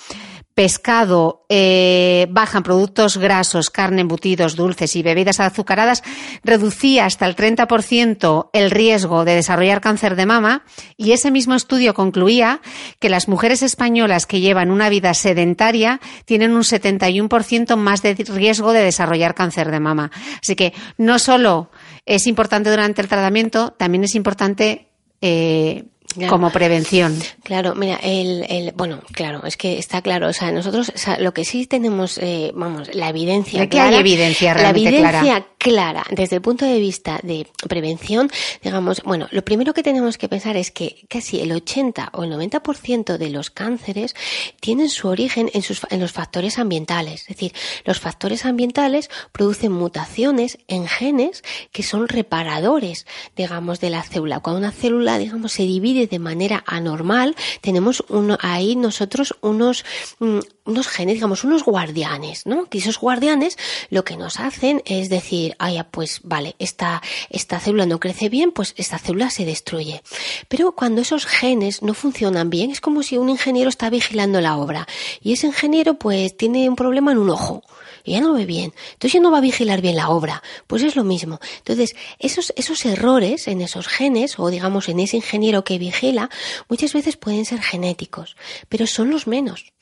pescado, eh, bajan productos grasos, carne, embutidos, dulces y bebidas azucaradas, reducía hasta el 30% el riesgo de desarrollar cáncer de mama y ese mismo estudio concluía que las mujeres españolas que llevan una vida sedentaria tienen un 71% más de riesgo de desarrollar cáncer de mama. Así que no solo es importante durante el tratamiento, también es importante eh, como prevención. Claro, mira, el, el, bueno, claro, es que está claro, o sea, nosotros, lo que sí tenemos, eh, vamos, la evidencia. ¿De qué hay evidencia realmente La evidencia clara. desde el punto de vista de prevención, digamos, bueno, lo primero que tenemos que pensar es que casi el 80 o el 90% de los cánceres tienen su origen en, sus, en los factores ambientales. Es decir, los factores ambientales producen mutaciones en genes que son reparadores, digamos, de la célula. Cuando una célula, digamos, se divide de manera anormal, tenemos uno, ahí nosotros unos, mm, unos genes, digamos, unos guardianes, ¿no? Que esos guardianes lo que nos hacen es decir, ah, pues vale, esta, esta célula no crece bien, pues esta célula se destruye. Pero cuando esos genes no funcionan bien, es como si un ingeniero está vigilando la obra y ese ingeniero pues tiene un problema en un ojo y ya no ve bien, entonces ya no va a vigilar bien la obra. Pues es lo mismo. Entonces, esos, esos errores en esos genes, o digamos en ese ingeniero que vigila, muchas veces pueden ser genéticos, pero son los menos.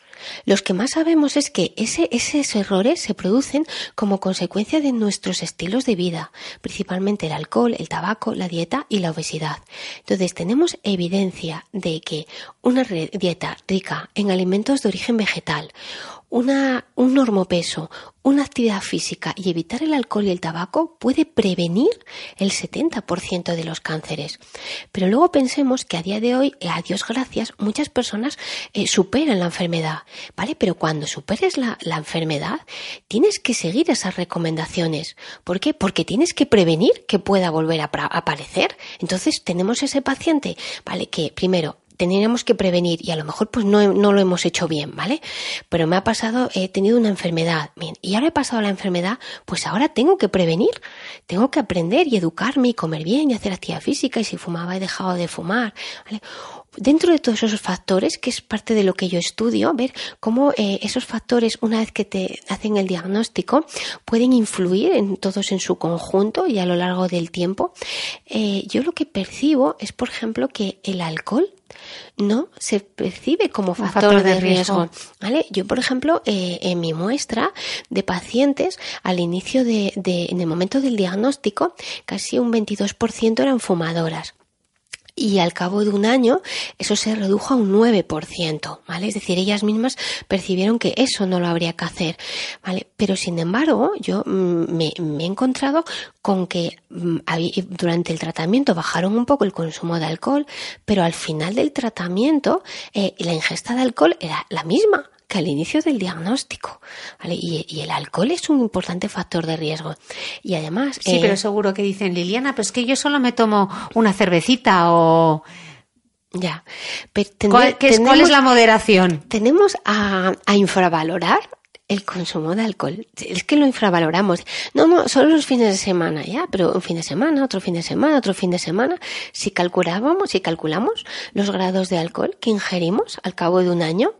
Los que más sabemos es que esos errores se producen como consecuencia de nuestros estilos de vida, principalmente el alcohol, el tabaco, la dieta y la obesidad. Entonces tenemos evidencia de que una dieta rica en alimentos de origen vegetal, una, un normopeso, una actividad física y evitar el alcohol y el tabaco puede prevenir el 70% de los cánceres. Pero luego pensemos que a día de hoy, a Dios gracias, muchas personas eh, superan la enfermedad, ¿vale? Pero cuando superes la, la enfermedad, tienes que seguir esas recomendaciones. ¿Por qué? Porque tienes que prevenir que pueda volver a aparecer. Entonces tenemos ese paciente, ¿vale? Que primero tendríamos que prevenir y a lo mejor pues no, no, lo hemos hecho bien, ¿vale? Pero me ha pasado, he tenido una enfermedad, bien, y ahora he pasado la enfermedad, pues ahora tengo que prevenir, tengo que aprender y educarme y comer bien y hacer actividad física y si fumaba he dejado de fumar, ¿vale? dentro de todos esos factores, que es parte de lo que yo estudio, ver cómo eh, esos factores, una vez que te hacen el diagnóstico, pueden influir en todos en su conjunto y a lo largo del tiempo. Eh, yo lo que percibo es, por ejemplo, que el alcohol no se percibe como factor, de, riesgo. ¿vale? Yo, por ejemplo, eh, en mi muestra de pacientes, al inicio de, de, en el momento del diagnóstico, casi un 22% eran fumadoras y al cabo de un año eso se redujo a un 9%, ¿vale? Es decir, ellas mismas percibieron que eso no lo habría que hacer, ¿vale? Pero sin embargo, yo mm, me, he encontrado con que mm, durante el tratamiento bajaron un poco el consumo de alcohol, pero al final del tratamiento eh, la ingesta de alcohol era la misma, que al inicio del diagnóstico. ¿vale? Y, el alcohol es un importante factor de riesgo. Y además. Sí, pero eh, seguro que dicen, Liliana, pues que yo solo me tomo una cervecita o. Ya. ¿Cuál, es, la moderación? Tenemos a, a infravalorar el consumo de alcohol. Es que lo infravaloramos. No, no, solo los fines de semana, ya, pero un fin de semana, otro fin de semana, otro fin de semana. Si calculábamos, si calculamos los grados de alcohol que ingerimos al cabo de un año,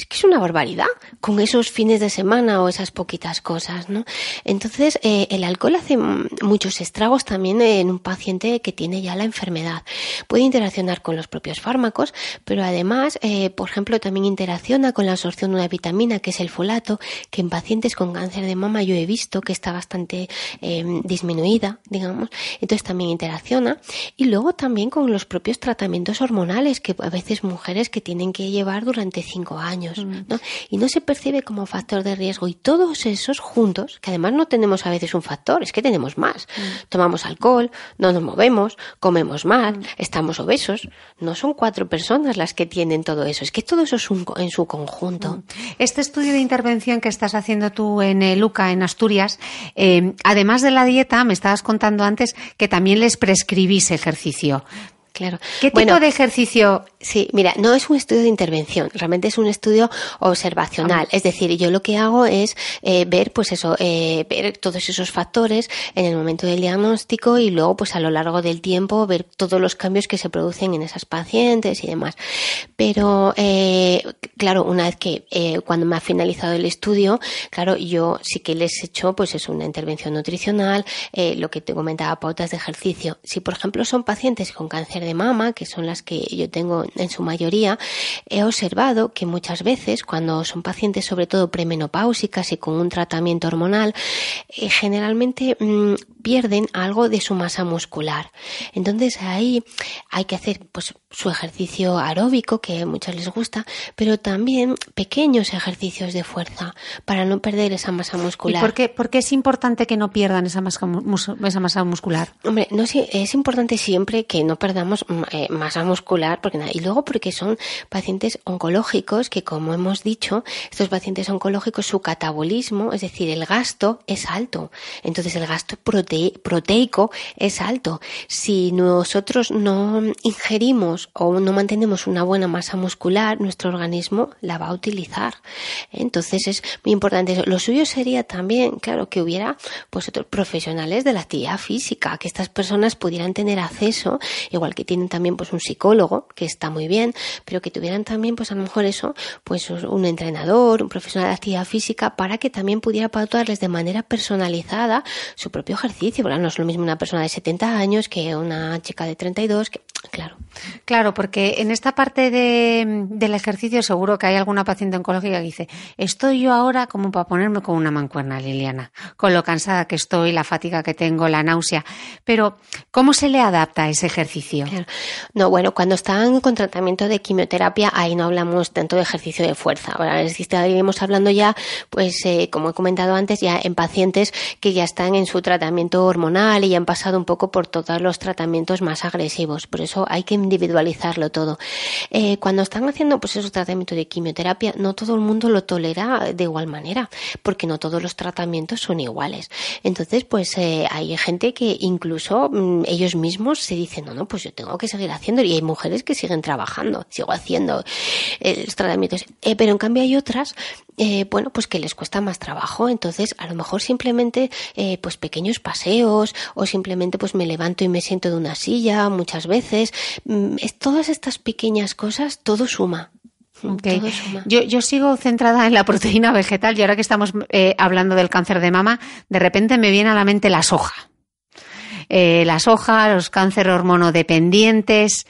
es que es una barbaridad con esos fines de semana o esas poquitas cosas, ¿no? Entonces, eh, el alcohol hace muchos estragos también en un paciente que tiene ya la enfermedad. Puede interaccionar con los propios fármacos, pero además, eh, por ejemplo, también interacciona con la absorción de una vitamina que es el folato, que en pacientes con cáncer de mama yo he visto que está bastante eh, disminuida, digamos. Entonces también interacciona. Y luego también con los propios tratamientos hormonales que a veces mujeres que tienen que llevar durante cinco años Mm. ¿no? Y no se percibe como factor de riesgo. Y todos esos juntos, que además no tenemos a veces un factor, es que tenemos más. Mm. Tomamos alcohol, no nos movemos, comemos mal, mm. estamos obesos. No son cuatro personas las que tienen todo eso, es que todo eso es en su conjunto. Este estudio de intervención que estás haciendo tú en eh, Luca, en Asturias, eh, además de la dieta, me estabas contando antes que también les prescribís ejercicio. Claro. ¿Qué tipo de ejercicio? Sí, mira, no es un estudio de intervención, realmente es un estudio observacional. Es decir, yo lo que hago es eh, ver, pues eso, eh, ver todos esos factores en el momento del diagnóstico y luego, pues a lo largo del tiempo, ver todos los cambios que se producen en esas pacientes y demás. Pero, eh, claro, una vez que cuando me ha finalizado el estudio, claro, yo sí que les he hecho, pues es una intervención nutricional, lo que te comentaba, pautas de ejercicio. Si, por ejemplo, son pacientes con cáncer de mama, que son las que yo tengo en su mayoría, he observado que muchas veces cuando son pacientes sobre todo premenopáusicas y con un tratamiento hormonal, eh, generalmente mm, pierden algo de su masa muscular. Entonces ahí hay que hacer pues su ejercicio aeróbico que a muchos les gusta, pero también pequeños ejercicios de fuerza para no perder esa masa muscular. ¿Y por qué, por qué es importante que no pierdan esa masa, esa masa muscular? Hombre, no es importante siempre que no perdamos eh, masa muscular, porque luego porque son pacientes oncológicos que, como hemos dicho, estos pacientes oncológicos, su catabolismo, es decir, el gasto es alto. Entonces, el gasto proteico es alto. Si nosotros no ingerimos o no mantenemos una buena masa muscular, nuestro organismo la va a utilizar. Entonces, es muy importante Lo suyo sería también, claro, que hubiera pues otros profesionales de la actividad física, que estas personas pudieran tener acceso, igual que tienen también pues un psicólogo, que está muy bien, pero que tuvieran también pues a lo mejor eso, pues un entrenador, un profesional de actividad física, para que también pudiera pautarles de manera personalizada su propio ejercicio. Porque no es lo mismo una persona de 70 años que una chica de 32, que, claro. Claro, porque en esta parte de, del ejercicio seguro que hay alguna paciente oncológica que dice, estoy yo ahora como para ponerme con una mancuerna, Liliana, con lo cansada que estoy, la fatiga que tengo, la náusea. Pero, ¿cómo se le adapta ese ejercicio? No, bueno, cuando están con tratamiento de quimioterapia, ahí no hablamos tanto de ejercicio de fuerza. Ahora estaríamos hablando ya, pues, eh, como he comentado antes, ya en pacientes que ya están en su tratamiento hormonal y ya han pasado un poco por todos los tratamientos más agresivos. Por eso hay que individualizarlo todo. Eh, cuando están haciendo, pues, esos tratamientos de quimioterapia, no todo el mundo lo tolera de igual manera, porque no todos los tratamientos son iguales. Entonces, pues, eh, hay gente que incluso mm, ellos mismos se dicen, no, no, pues yo tengo que seguir haciendo y hay mujeres que siguen trabajando, sigo haciendo eh, los tratamientos. Eh, pero en cambio hay otras eh, bueno, pues que les cuesta más trabajo. Entonces, a lo mejor simplemente, eh, pues pequeños paseos o simplemente pues me levanto y me siento de una silla muchas veces. Mm, todas estas pequeñas cosas, todo suma. Okay. Yo, yo, sigo centrada en la proteína vegetal y ahora que estamos eh, hablando del cáncer de mama, de repente me viene a la mente la soja. Eh, la soja, los cánceres hormonodependientes.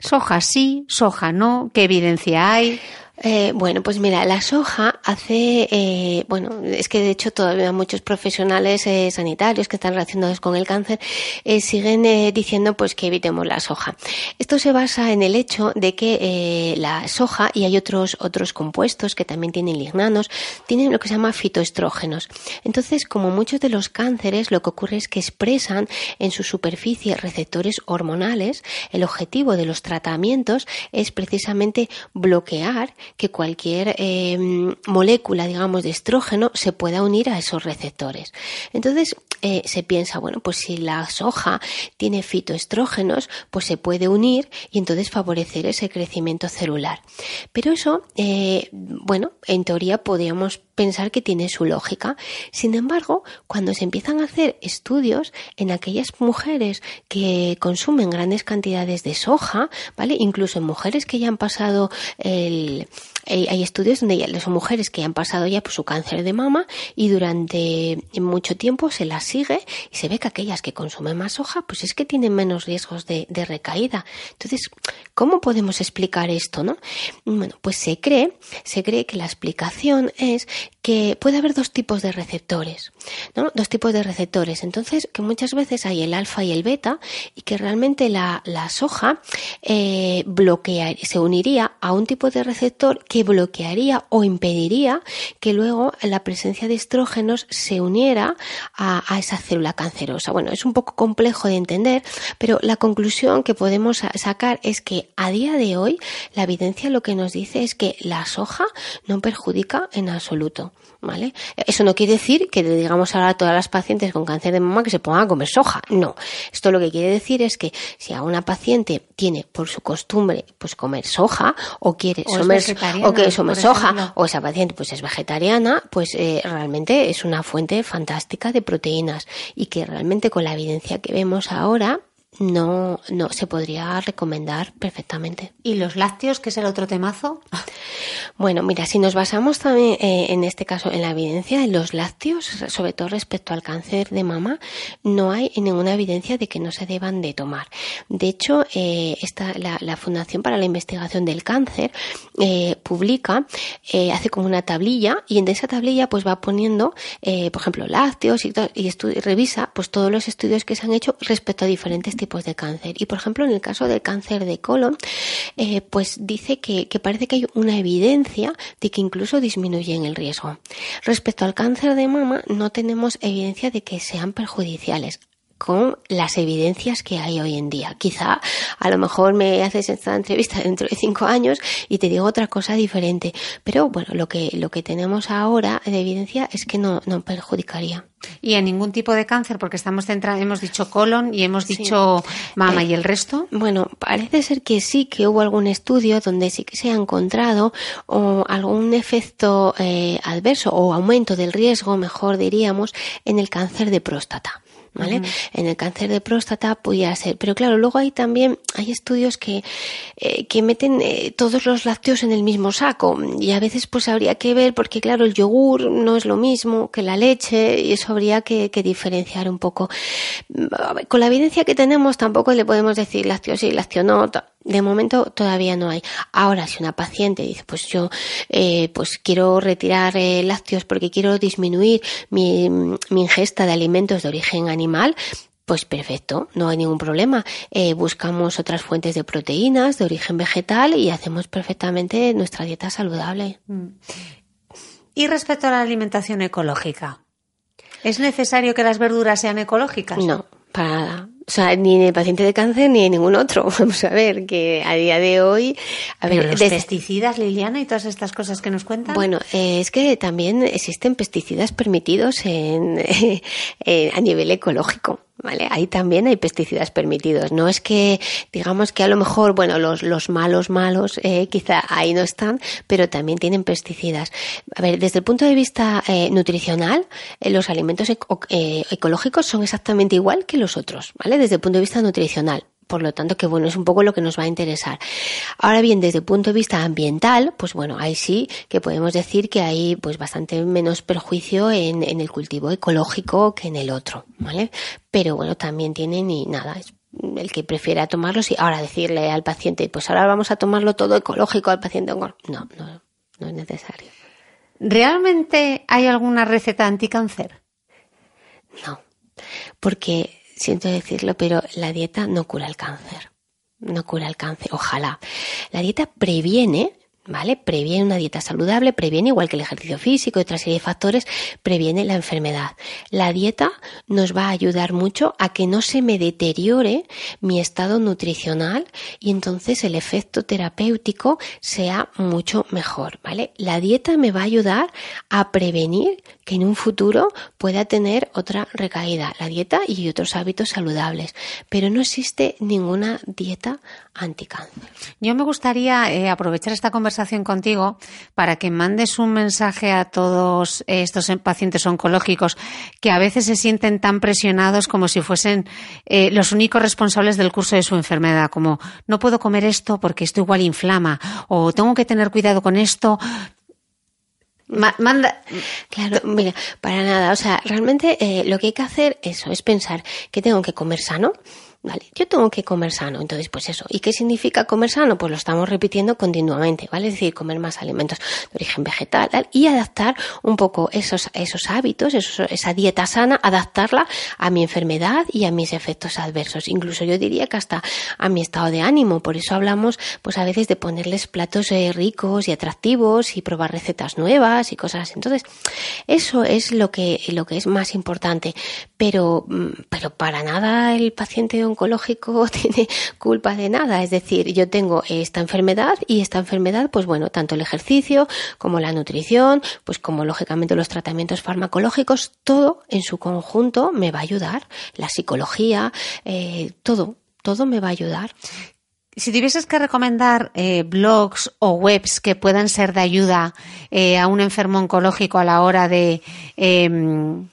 Soja sí, soja no, ¿qué evidencia hay? Eh, bueno, pues mira, la soja hace, eh, bueno, es que de hecho todavía muchos profesionales eh, sanitarios que están relacionados con el cáncer eh, siguen eh, diciendo pues que evitemos la soja. Esto se basa en el hecho de que la soja y hay otros otros compuestos que también tienen lignanos tienen lo que se llama fitoestrógenos. Entonces, como muchos de los cánceres, lo que ocurre es que expresan en su superficie receptores hormonales. El objetivo de los tratamientos es precisamente bloquear que cualquier eh, molécula, digamos, de estrógeno se pueda unir a esos receptores. Entonces, eh, se piensa, bueno, pues si la soja tiene fitoestrógenos, pues se puede unir y entonces favorecer ese crecimiento celular. Pero eso, eh, bueno, en teoría podríamos pensar que tiene su lógica. Sin embargo, cuando se empiezan a hacer estudios en aquellas mujeres que consumen grandes cantidades de soja, ¿vale? Incluso en mujeres que ya han pasado el, hay estudios donde ya son mujeres que han pasado ya por su cáncer de mama y durante mucho tiempo se las sigue y se ve que aquellas que consumen más soja, pues es que tienen menos riesgos de, recaída. Entonces, ¿cómo podemos explicar esto, no? Bueno, pues se cree, se cree que la explicación es que puede haber dos tipos de receptores, ¿no? Dos tipos de receptores. Entonces, que muchas veces hay el alfa y el beta y que realmente la, la soja eh, bloquea, se uniría a un tipo de receptor que bloquearía o impediría que luego la presencia de estrógenos se uniera a, a esa célula cancerosa. Bueno, es un poco complejo de entender, pero la conclusión que podemos sacar es que a día de hoy la evidencia lo que nos dice es que la soja no perjudica en absoluto. ¿vale? Eso no quiere decir que le digamos ahora a todas las pacientes con cáncer de mama que se pongan a comer soja. No. Esto lo que quiere decir es que si a una paciente tiene por su costumbre pues comer soja o quiere O comer, vegetariana, o comer por soja o esa paciente pues es vegetariana, pues eh, realmente es una fuente fantástica de proteínas y que realmente con la evidencia que vemos ahora no, no se podría recomendar perfectamente. ¿Y los lácteos, que es el otro temazo? Bueno, mira, si nos basamos también eh, en este caso en la evidencia de los lácteos, sobre todo respecto al cáncer de mama, no hay ninguna evidencia de que no se deban de tomar. De hecho, eh, esta, la, la Fundación para la Investigación del Cáncer eh, publica, eh, hace como una tablilla y en esa tablilla pues va poniendo, por ejemplo, lácteos y, y y revisa pues todos los estudios que se han hecho respecto a diferentes tipos de cáncer. Y por ejemplo, en el caso del cáncer de colon, eh, pues dice que, que parece que hay una evidencia de que incluso disminuyen el riesgo. Respecto al cáncer de mama, no tenemos evidencia de que sean perjudiciales con las evidencias que hay hoy en día. Quizá a lo mejor me haces esta entrevista dentro de cinco años y te digo otra cosa diferente. Pero bueno, lo que, lo que tenemos ahora de evidencia es que no, no perjudicaría. Y en ningún tipo de cáncer, porque estamos centrados, hemos dicho colon y hemos dicho mama Eh, y el resto. Bueno, parece ser que sí que hubo algún estudio donde sí que se ha encontrado o algún efecto eh, adverso o aumento del riesgo, mejor diríamos, en el cáncer de próstata. ¿Vale? En el cáncer de próstata podía ser, pero claro, luego hay también hay estudios que eh, que meten eh, todos los lácteos en el mismo saco y a veces pues habría que ver porque claro el yogur no es lo mismo que la leche y eso habría que, que diferenciar un poco. Ver, Con la evidencia que tenemos tampoco le podemos decir lácteo sí, lácteo no. De momento todavía no hay. Ahora, si una paciente dice, pues yo, eh, pues quiero retirar eh, lácteos porque quiero disminuir mi, mi ingesta de alimentos de origen animal, pues perfecto, no hay ningún problema. Eh, buscamos otras fuentes de proteínas de origen vegetal y hacemos perfectamente nuestra dieta saludable. Y respecto a la alimentación ecológica, ¿es necesario que las verduras sean ecológicas? No, para nada. O sea, ni en el paciente de cáncer ni en ningún otro. Vamos a ver, que a día de hoy... A Pero ver, los des- pesticidas, Liliana, y todas estas cosas que nos cuentan. Bueno, eh, es que también existen pesticidas permitidos en, eh, a nivel ecológico. ¿Vale? Ahí también hay pesticidas permitidos. No es que, digamos que a lo mejor, bueno, los, los malos, malos, eh, quizá ahí no están, pero también tienen pesticidas. A ver, desde el punto de vista eh, nutricional, eh, los alimentos ecológicos son exactamente igual que los otros, ¿vale? Desde el punto de vista nutricional por lo tanto que bueno, es un poco lo que nos va a interesar. Ahora bien, desde el punto de vista ambiental, pues bueno, ahí sí que podemos decir que hay pues bastante menos perjuicio en, en el cultivo ecológico que en el otro, ¿vale? Pero bueno, también tienen y nada, es el que prefiera tomarlos y ahora decirle al paciente, pues ahora vamos a tomarlo todo ecológico al paciente. No, no, no es necesario. ¿Realmente hay alguna receta anticáncer? No, porque siento decirlo, pero la dieta no cura el cáncer. No cura el cáncer, ojalá. La dieta previene ¿vale? Previene una dieta saludable, previene igual que el ejercicio físico y otra serie de factores, previene la enfermedad. La dieta nos va a ayudar mucho a que no se me deteriore mi estado nutricional y entonces el efecto terapéutico sea mucho mejor, ¿vale? La dieta me va a ayudar a prevenir que en un futuro pueda tener otra recaída, la dieta y otros hábitos saludables, pero no existe ninguna dieta anticáncer. Yo me gustaría eh, aprovechar esta conversación contigo para que mandes un mensaje a todos estos pacientes oncológicos que a veces se sienten tan presionados como si fuesen eh, los únicos responsables del curso de su enfermedad, como no puedo comer esto porque esto igual inflama o tengo que tener cuidado con esto. Manda. Claro, mira, para nada. O sea, realmente eh, lo que hay que hacer eso es pensar que tengo que comer sano, Vale, yo tengo que comer sano, entonces pues eso. ¿Y qué significa comer sano? Pues lo estamos repitiendo continuamente, ¿vale? Es decir, comer más alimentos de origen vegetal y adaptar un poco esos, esos hábitos, esa dieta sana, adaptarla a mi enfermedad y a mis efectos adversos. Incluso yo diría que hasta a mi estado de ánimo. Por eso hablamos pues a veces de ponerles platos eh, ricos y atractivos y probar recetas nuevas y cosas. Entonces, eso es lo que, lo que es más importante. Pero, mm, pero para nada el paciente oncológico tiene culpa de nada. Es decir, yo tengo esta enfermedad y esta enfermedad, pues bueno, tanto el ejercicio como la nutrición, pues como lógicamente los tratamientos farmacológicos, todo en su conjunto me va a ayudar. La psicología, eh, todo, todo me va a ayudar. Si tuvieses que recomendar eh, blogs o webs que puedan ser de ayuda eh, a un enfermo oncológico a la hora de em,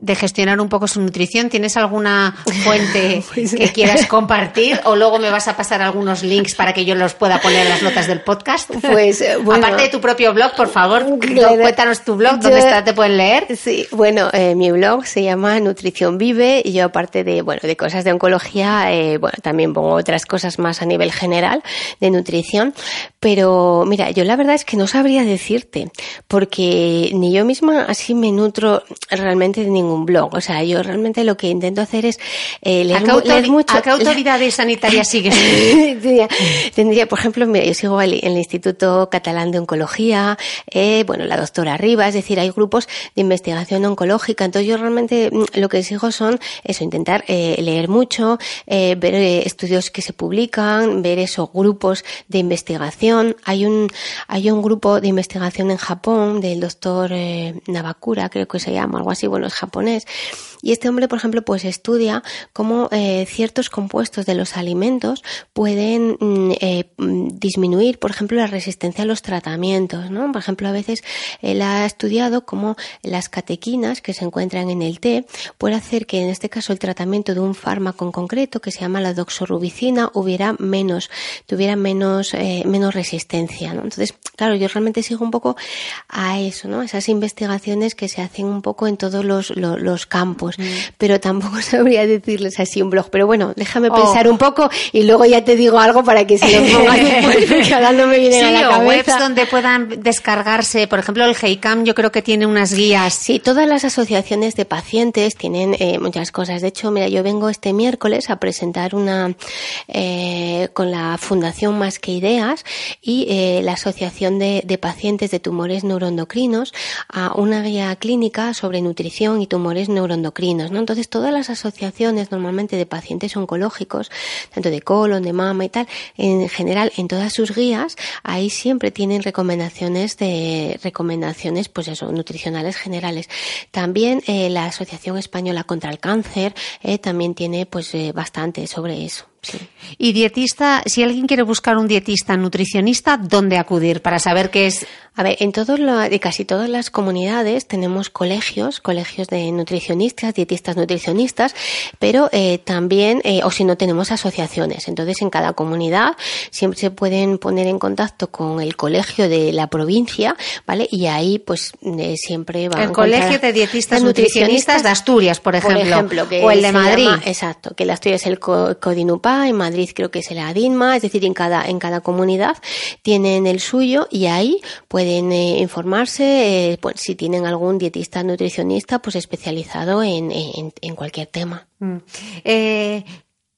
de gestionar un poco su nutrición. ¿Tienes alguna fuente pues que quieras compartir o luego me vas a pasar algunos links para que yo los pueda poner en las notas del podcast? Pues eh, aparte de tu propio blog, por favor, cuéntanos tu blog, ¿dónde está? ¿Te pueden leer? Sí, bueno, eh, mi blog se llama Nutrición Vive y yo aparte de bueno de cosas de oncología, eh, bueno también pongo otras cosas más a nivel general de nutrición, pero mira, yo la verdad es que no sabría decirte porque ni yo misma así me nutro realmente de ningún blog. O sea, yo realmente lo que intento hacer es eh, leer, mucho. ¿A qué autoridades sanitarias sigues? tendría, por ejemplo, yo sigo el, el, Instituto Catalán de Oncología, eh, bueno, la doctora Rivas, es decir, hay grupos de investigación oncológica. Entonces yo realmente mm, lo que sigo son eso, intentar eh, leer mucho, eh, ver eh, estudios que se publican, ver esos grupos de investigación. Hay un, hay un grupo de investigación en Japón del doctor eh, Navakura, creo que se llama, algo así, bueno, es japonés japonés y este hombre, por ejemplo, pues estudia cómo eh, ciertos compuestos de los alimentos pueden mm, eh, mm, disminuir, por ejemplo, la resistencia a los tratamientos, ¿no? Por ejemplo, a veces él ha estudiado cómo las catequinas que se encuentran en el té puede hacer que, en este caso, el tratamiento de un fármaco en concreto que se llama la doxorubicina hubiera menos, tuviera menos, eh, resistencia, ¿no? Entonces, claro, yo realmente sigo un poco a eso, ¿no? Esas investigaciones que se hacen un poco en todos los campos, pero tampoco sabría decirles así un blog. Pero bueno, déjame pensar oh. un poco y luego ya te digo algo para que se lo después, porque ahora no me viene a la cabeza. webs donde puedan descargarse, por ejemplo, el GEICAM yo creo que tiene unas guías. Sí, todas las asociaciones de pacientes tienen eh, muchas cosas. De hecho, mira, yo vengo este miércoles a presentar una eh, con la Fundación Más que Ideas y eh, la Asociación de, de Pacientes de Tumores Neuroendocrinos a una guía clínica sobre nutrición y tumores neuroendocrinos, ¿no? Entonces, todas las asociaciones normalmente de pacientes oncológicos, tanto de colon, de mama y tal, en general, en todas sus guías, ahí siempre tienen recomendaciones de recomendaciones, pues eso, nutricionales generales. También eh, la Asociación Española contra el Cáncer eh, también tiene pues eh, bastante sobre eso. Y dietista, si alguien quiere buscar un dietista nutricionista, ¿dónde acudir para saber qué es? A ver, en todos de casi todas las comunidades tenemos colegios, colegios de nutricionistas, dietistas nutricionistas, pero eh, también, eh, o si no, tenemos asociaciones. Entonces, en cada comunidad siempre se pueden poner en contacto con el colegio de la provincia, ¿vale? Y ahí, pues, eh, siempre va El colegio de dietistas nutricionistas, de Asturias, por ejemplo, o el de Madrid. exacto, que el Asturias es el Codinupa, en Madrid creo que es el ADINMA, es decir, en cada, en cada comunidad tienen el suyo y ahí, pues pueden eh, informarse eh, pues, si tienen algún dietista nutricionista pues especializado en, en, cualquier tema. Mm. Eh,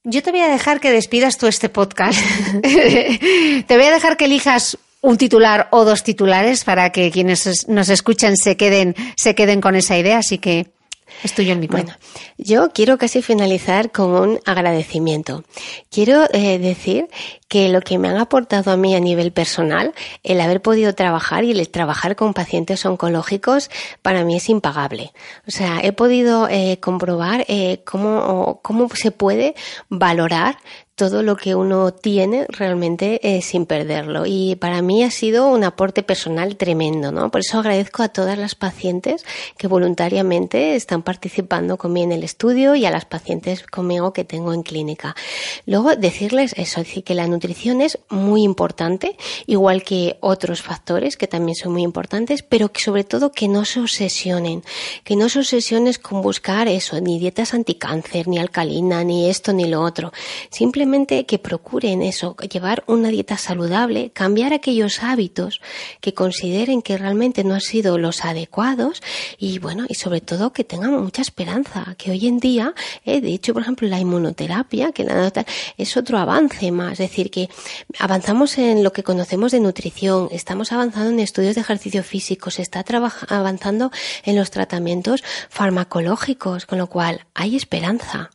yo te voy a dejar que despidas tú este podcast. te voy a dejar que elijas un titular o dos titulares para que quienes nos escuchan se queden, se queden con esa idea. Así que es tuyo el micrófono. Bueno, yo quiero casi finalizar con un agradecimiento. Quiero eh, decir que lo que me han aportado a mí a nivel personal, el haber podido trabajar y el trabajar con pacientes oncológicos, para mí es impagable. O sea, he podido eh, comprobar eh, cómo, cómo se puede valorar todo lo que uno tiene realmente eh, sin perderlo. Y para mí ha sido un aporte personal tremendo, ¿no? Por eso agradezco a todas las pacientes que voluntariamente están participando conmigo en el estudio y a las pacientes conmigo que tengo en clínica. Luego decirles eso, decir que la nutrición es muy importante, igual que otros factores que también son muy importantes, pero que sobre todo que no se obsesionen, que no se obsesionen con buscar eso, ni dietas anticáncer, ni alcalina, ni esto, ni lo otro. Simplemente que procuren eso, llevar una dieta saludable, cambiar aquellos hábitos que consideren que realmente no han sido los adecuados y bueno, y sobre todo que tengan mucha esperanza, que hoy en día, eh, de hecho, por ejemplo, la inmunoterapia, que la es otro avance más, es decir, que avanzamos en lo que conocemos de nutrición, estamos avanzando en estudios de ejercicio físico, se está avanzando en los tratamientos farmacológicos, con lo cual hay esperanza.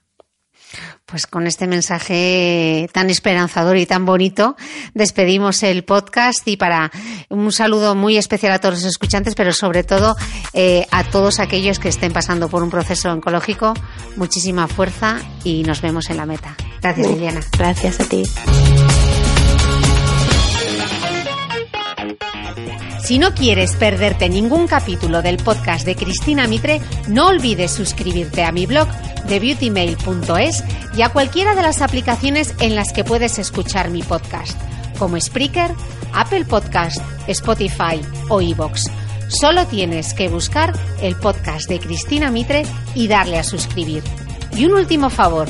Pues con este mensaje tan esperanzador y tan bonito despedimos el podcast y para un saludo muy especial a todos los escuchantes, pero sobre todo eh, a todos aquellos que estén pasando por un proceso oncológico, muchísima fuerza y nos vemos en la meta. Gracias, Liliana. Gracias a ti. Si no quieres perderte ningún capítulo del podcast de Cristina Mitre, no olvides suscribirte a mi blog de beautymail.es y a cualquiera de las aplicaciones en las que puedes escuchar mi podcast, como Spreaker, Apple Podcast, Spotify o iVoox. Solo tienes que buscar el podcast de Cristina Mitre y darle a suscribir. Y un último favor,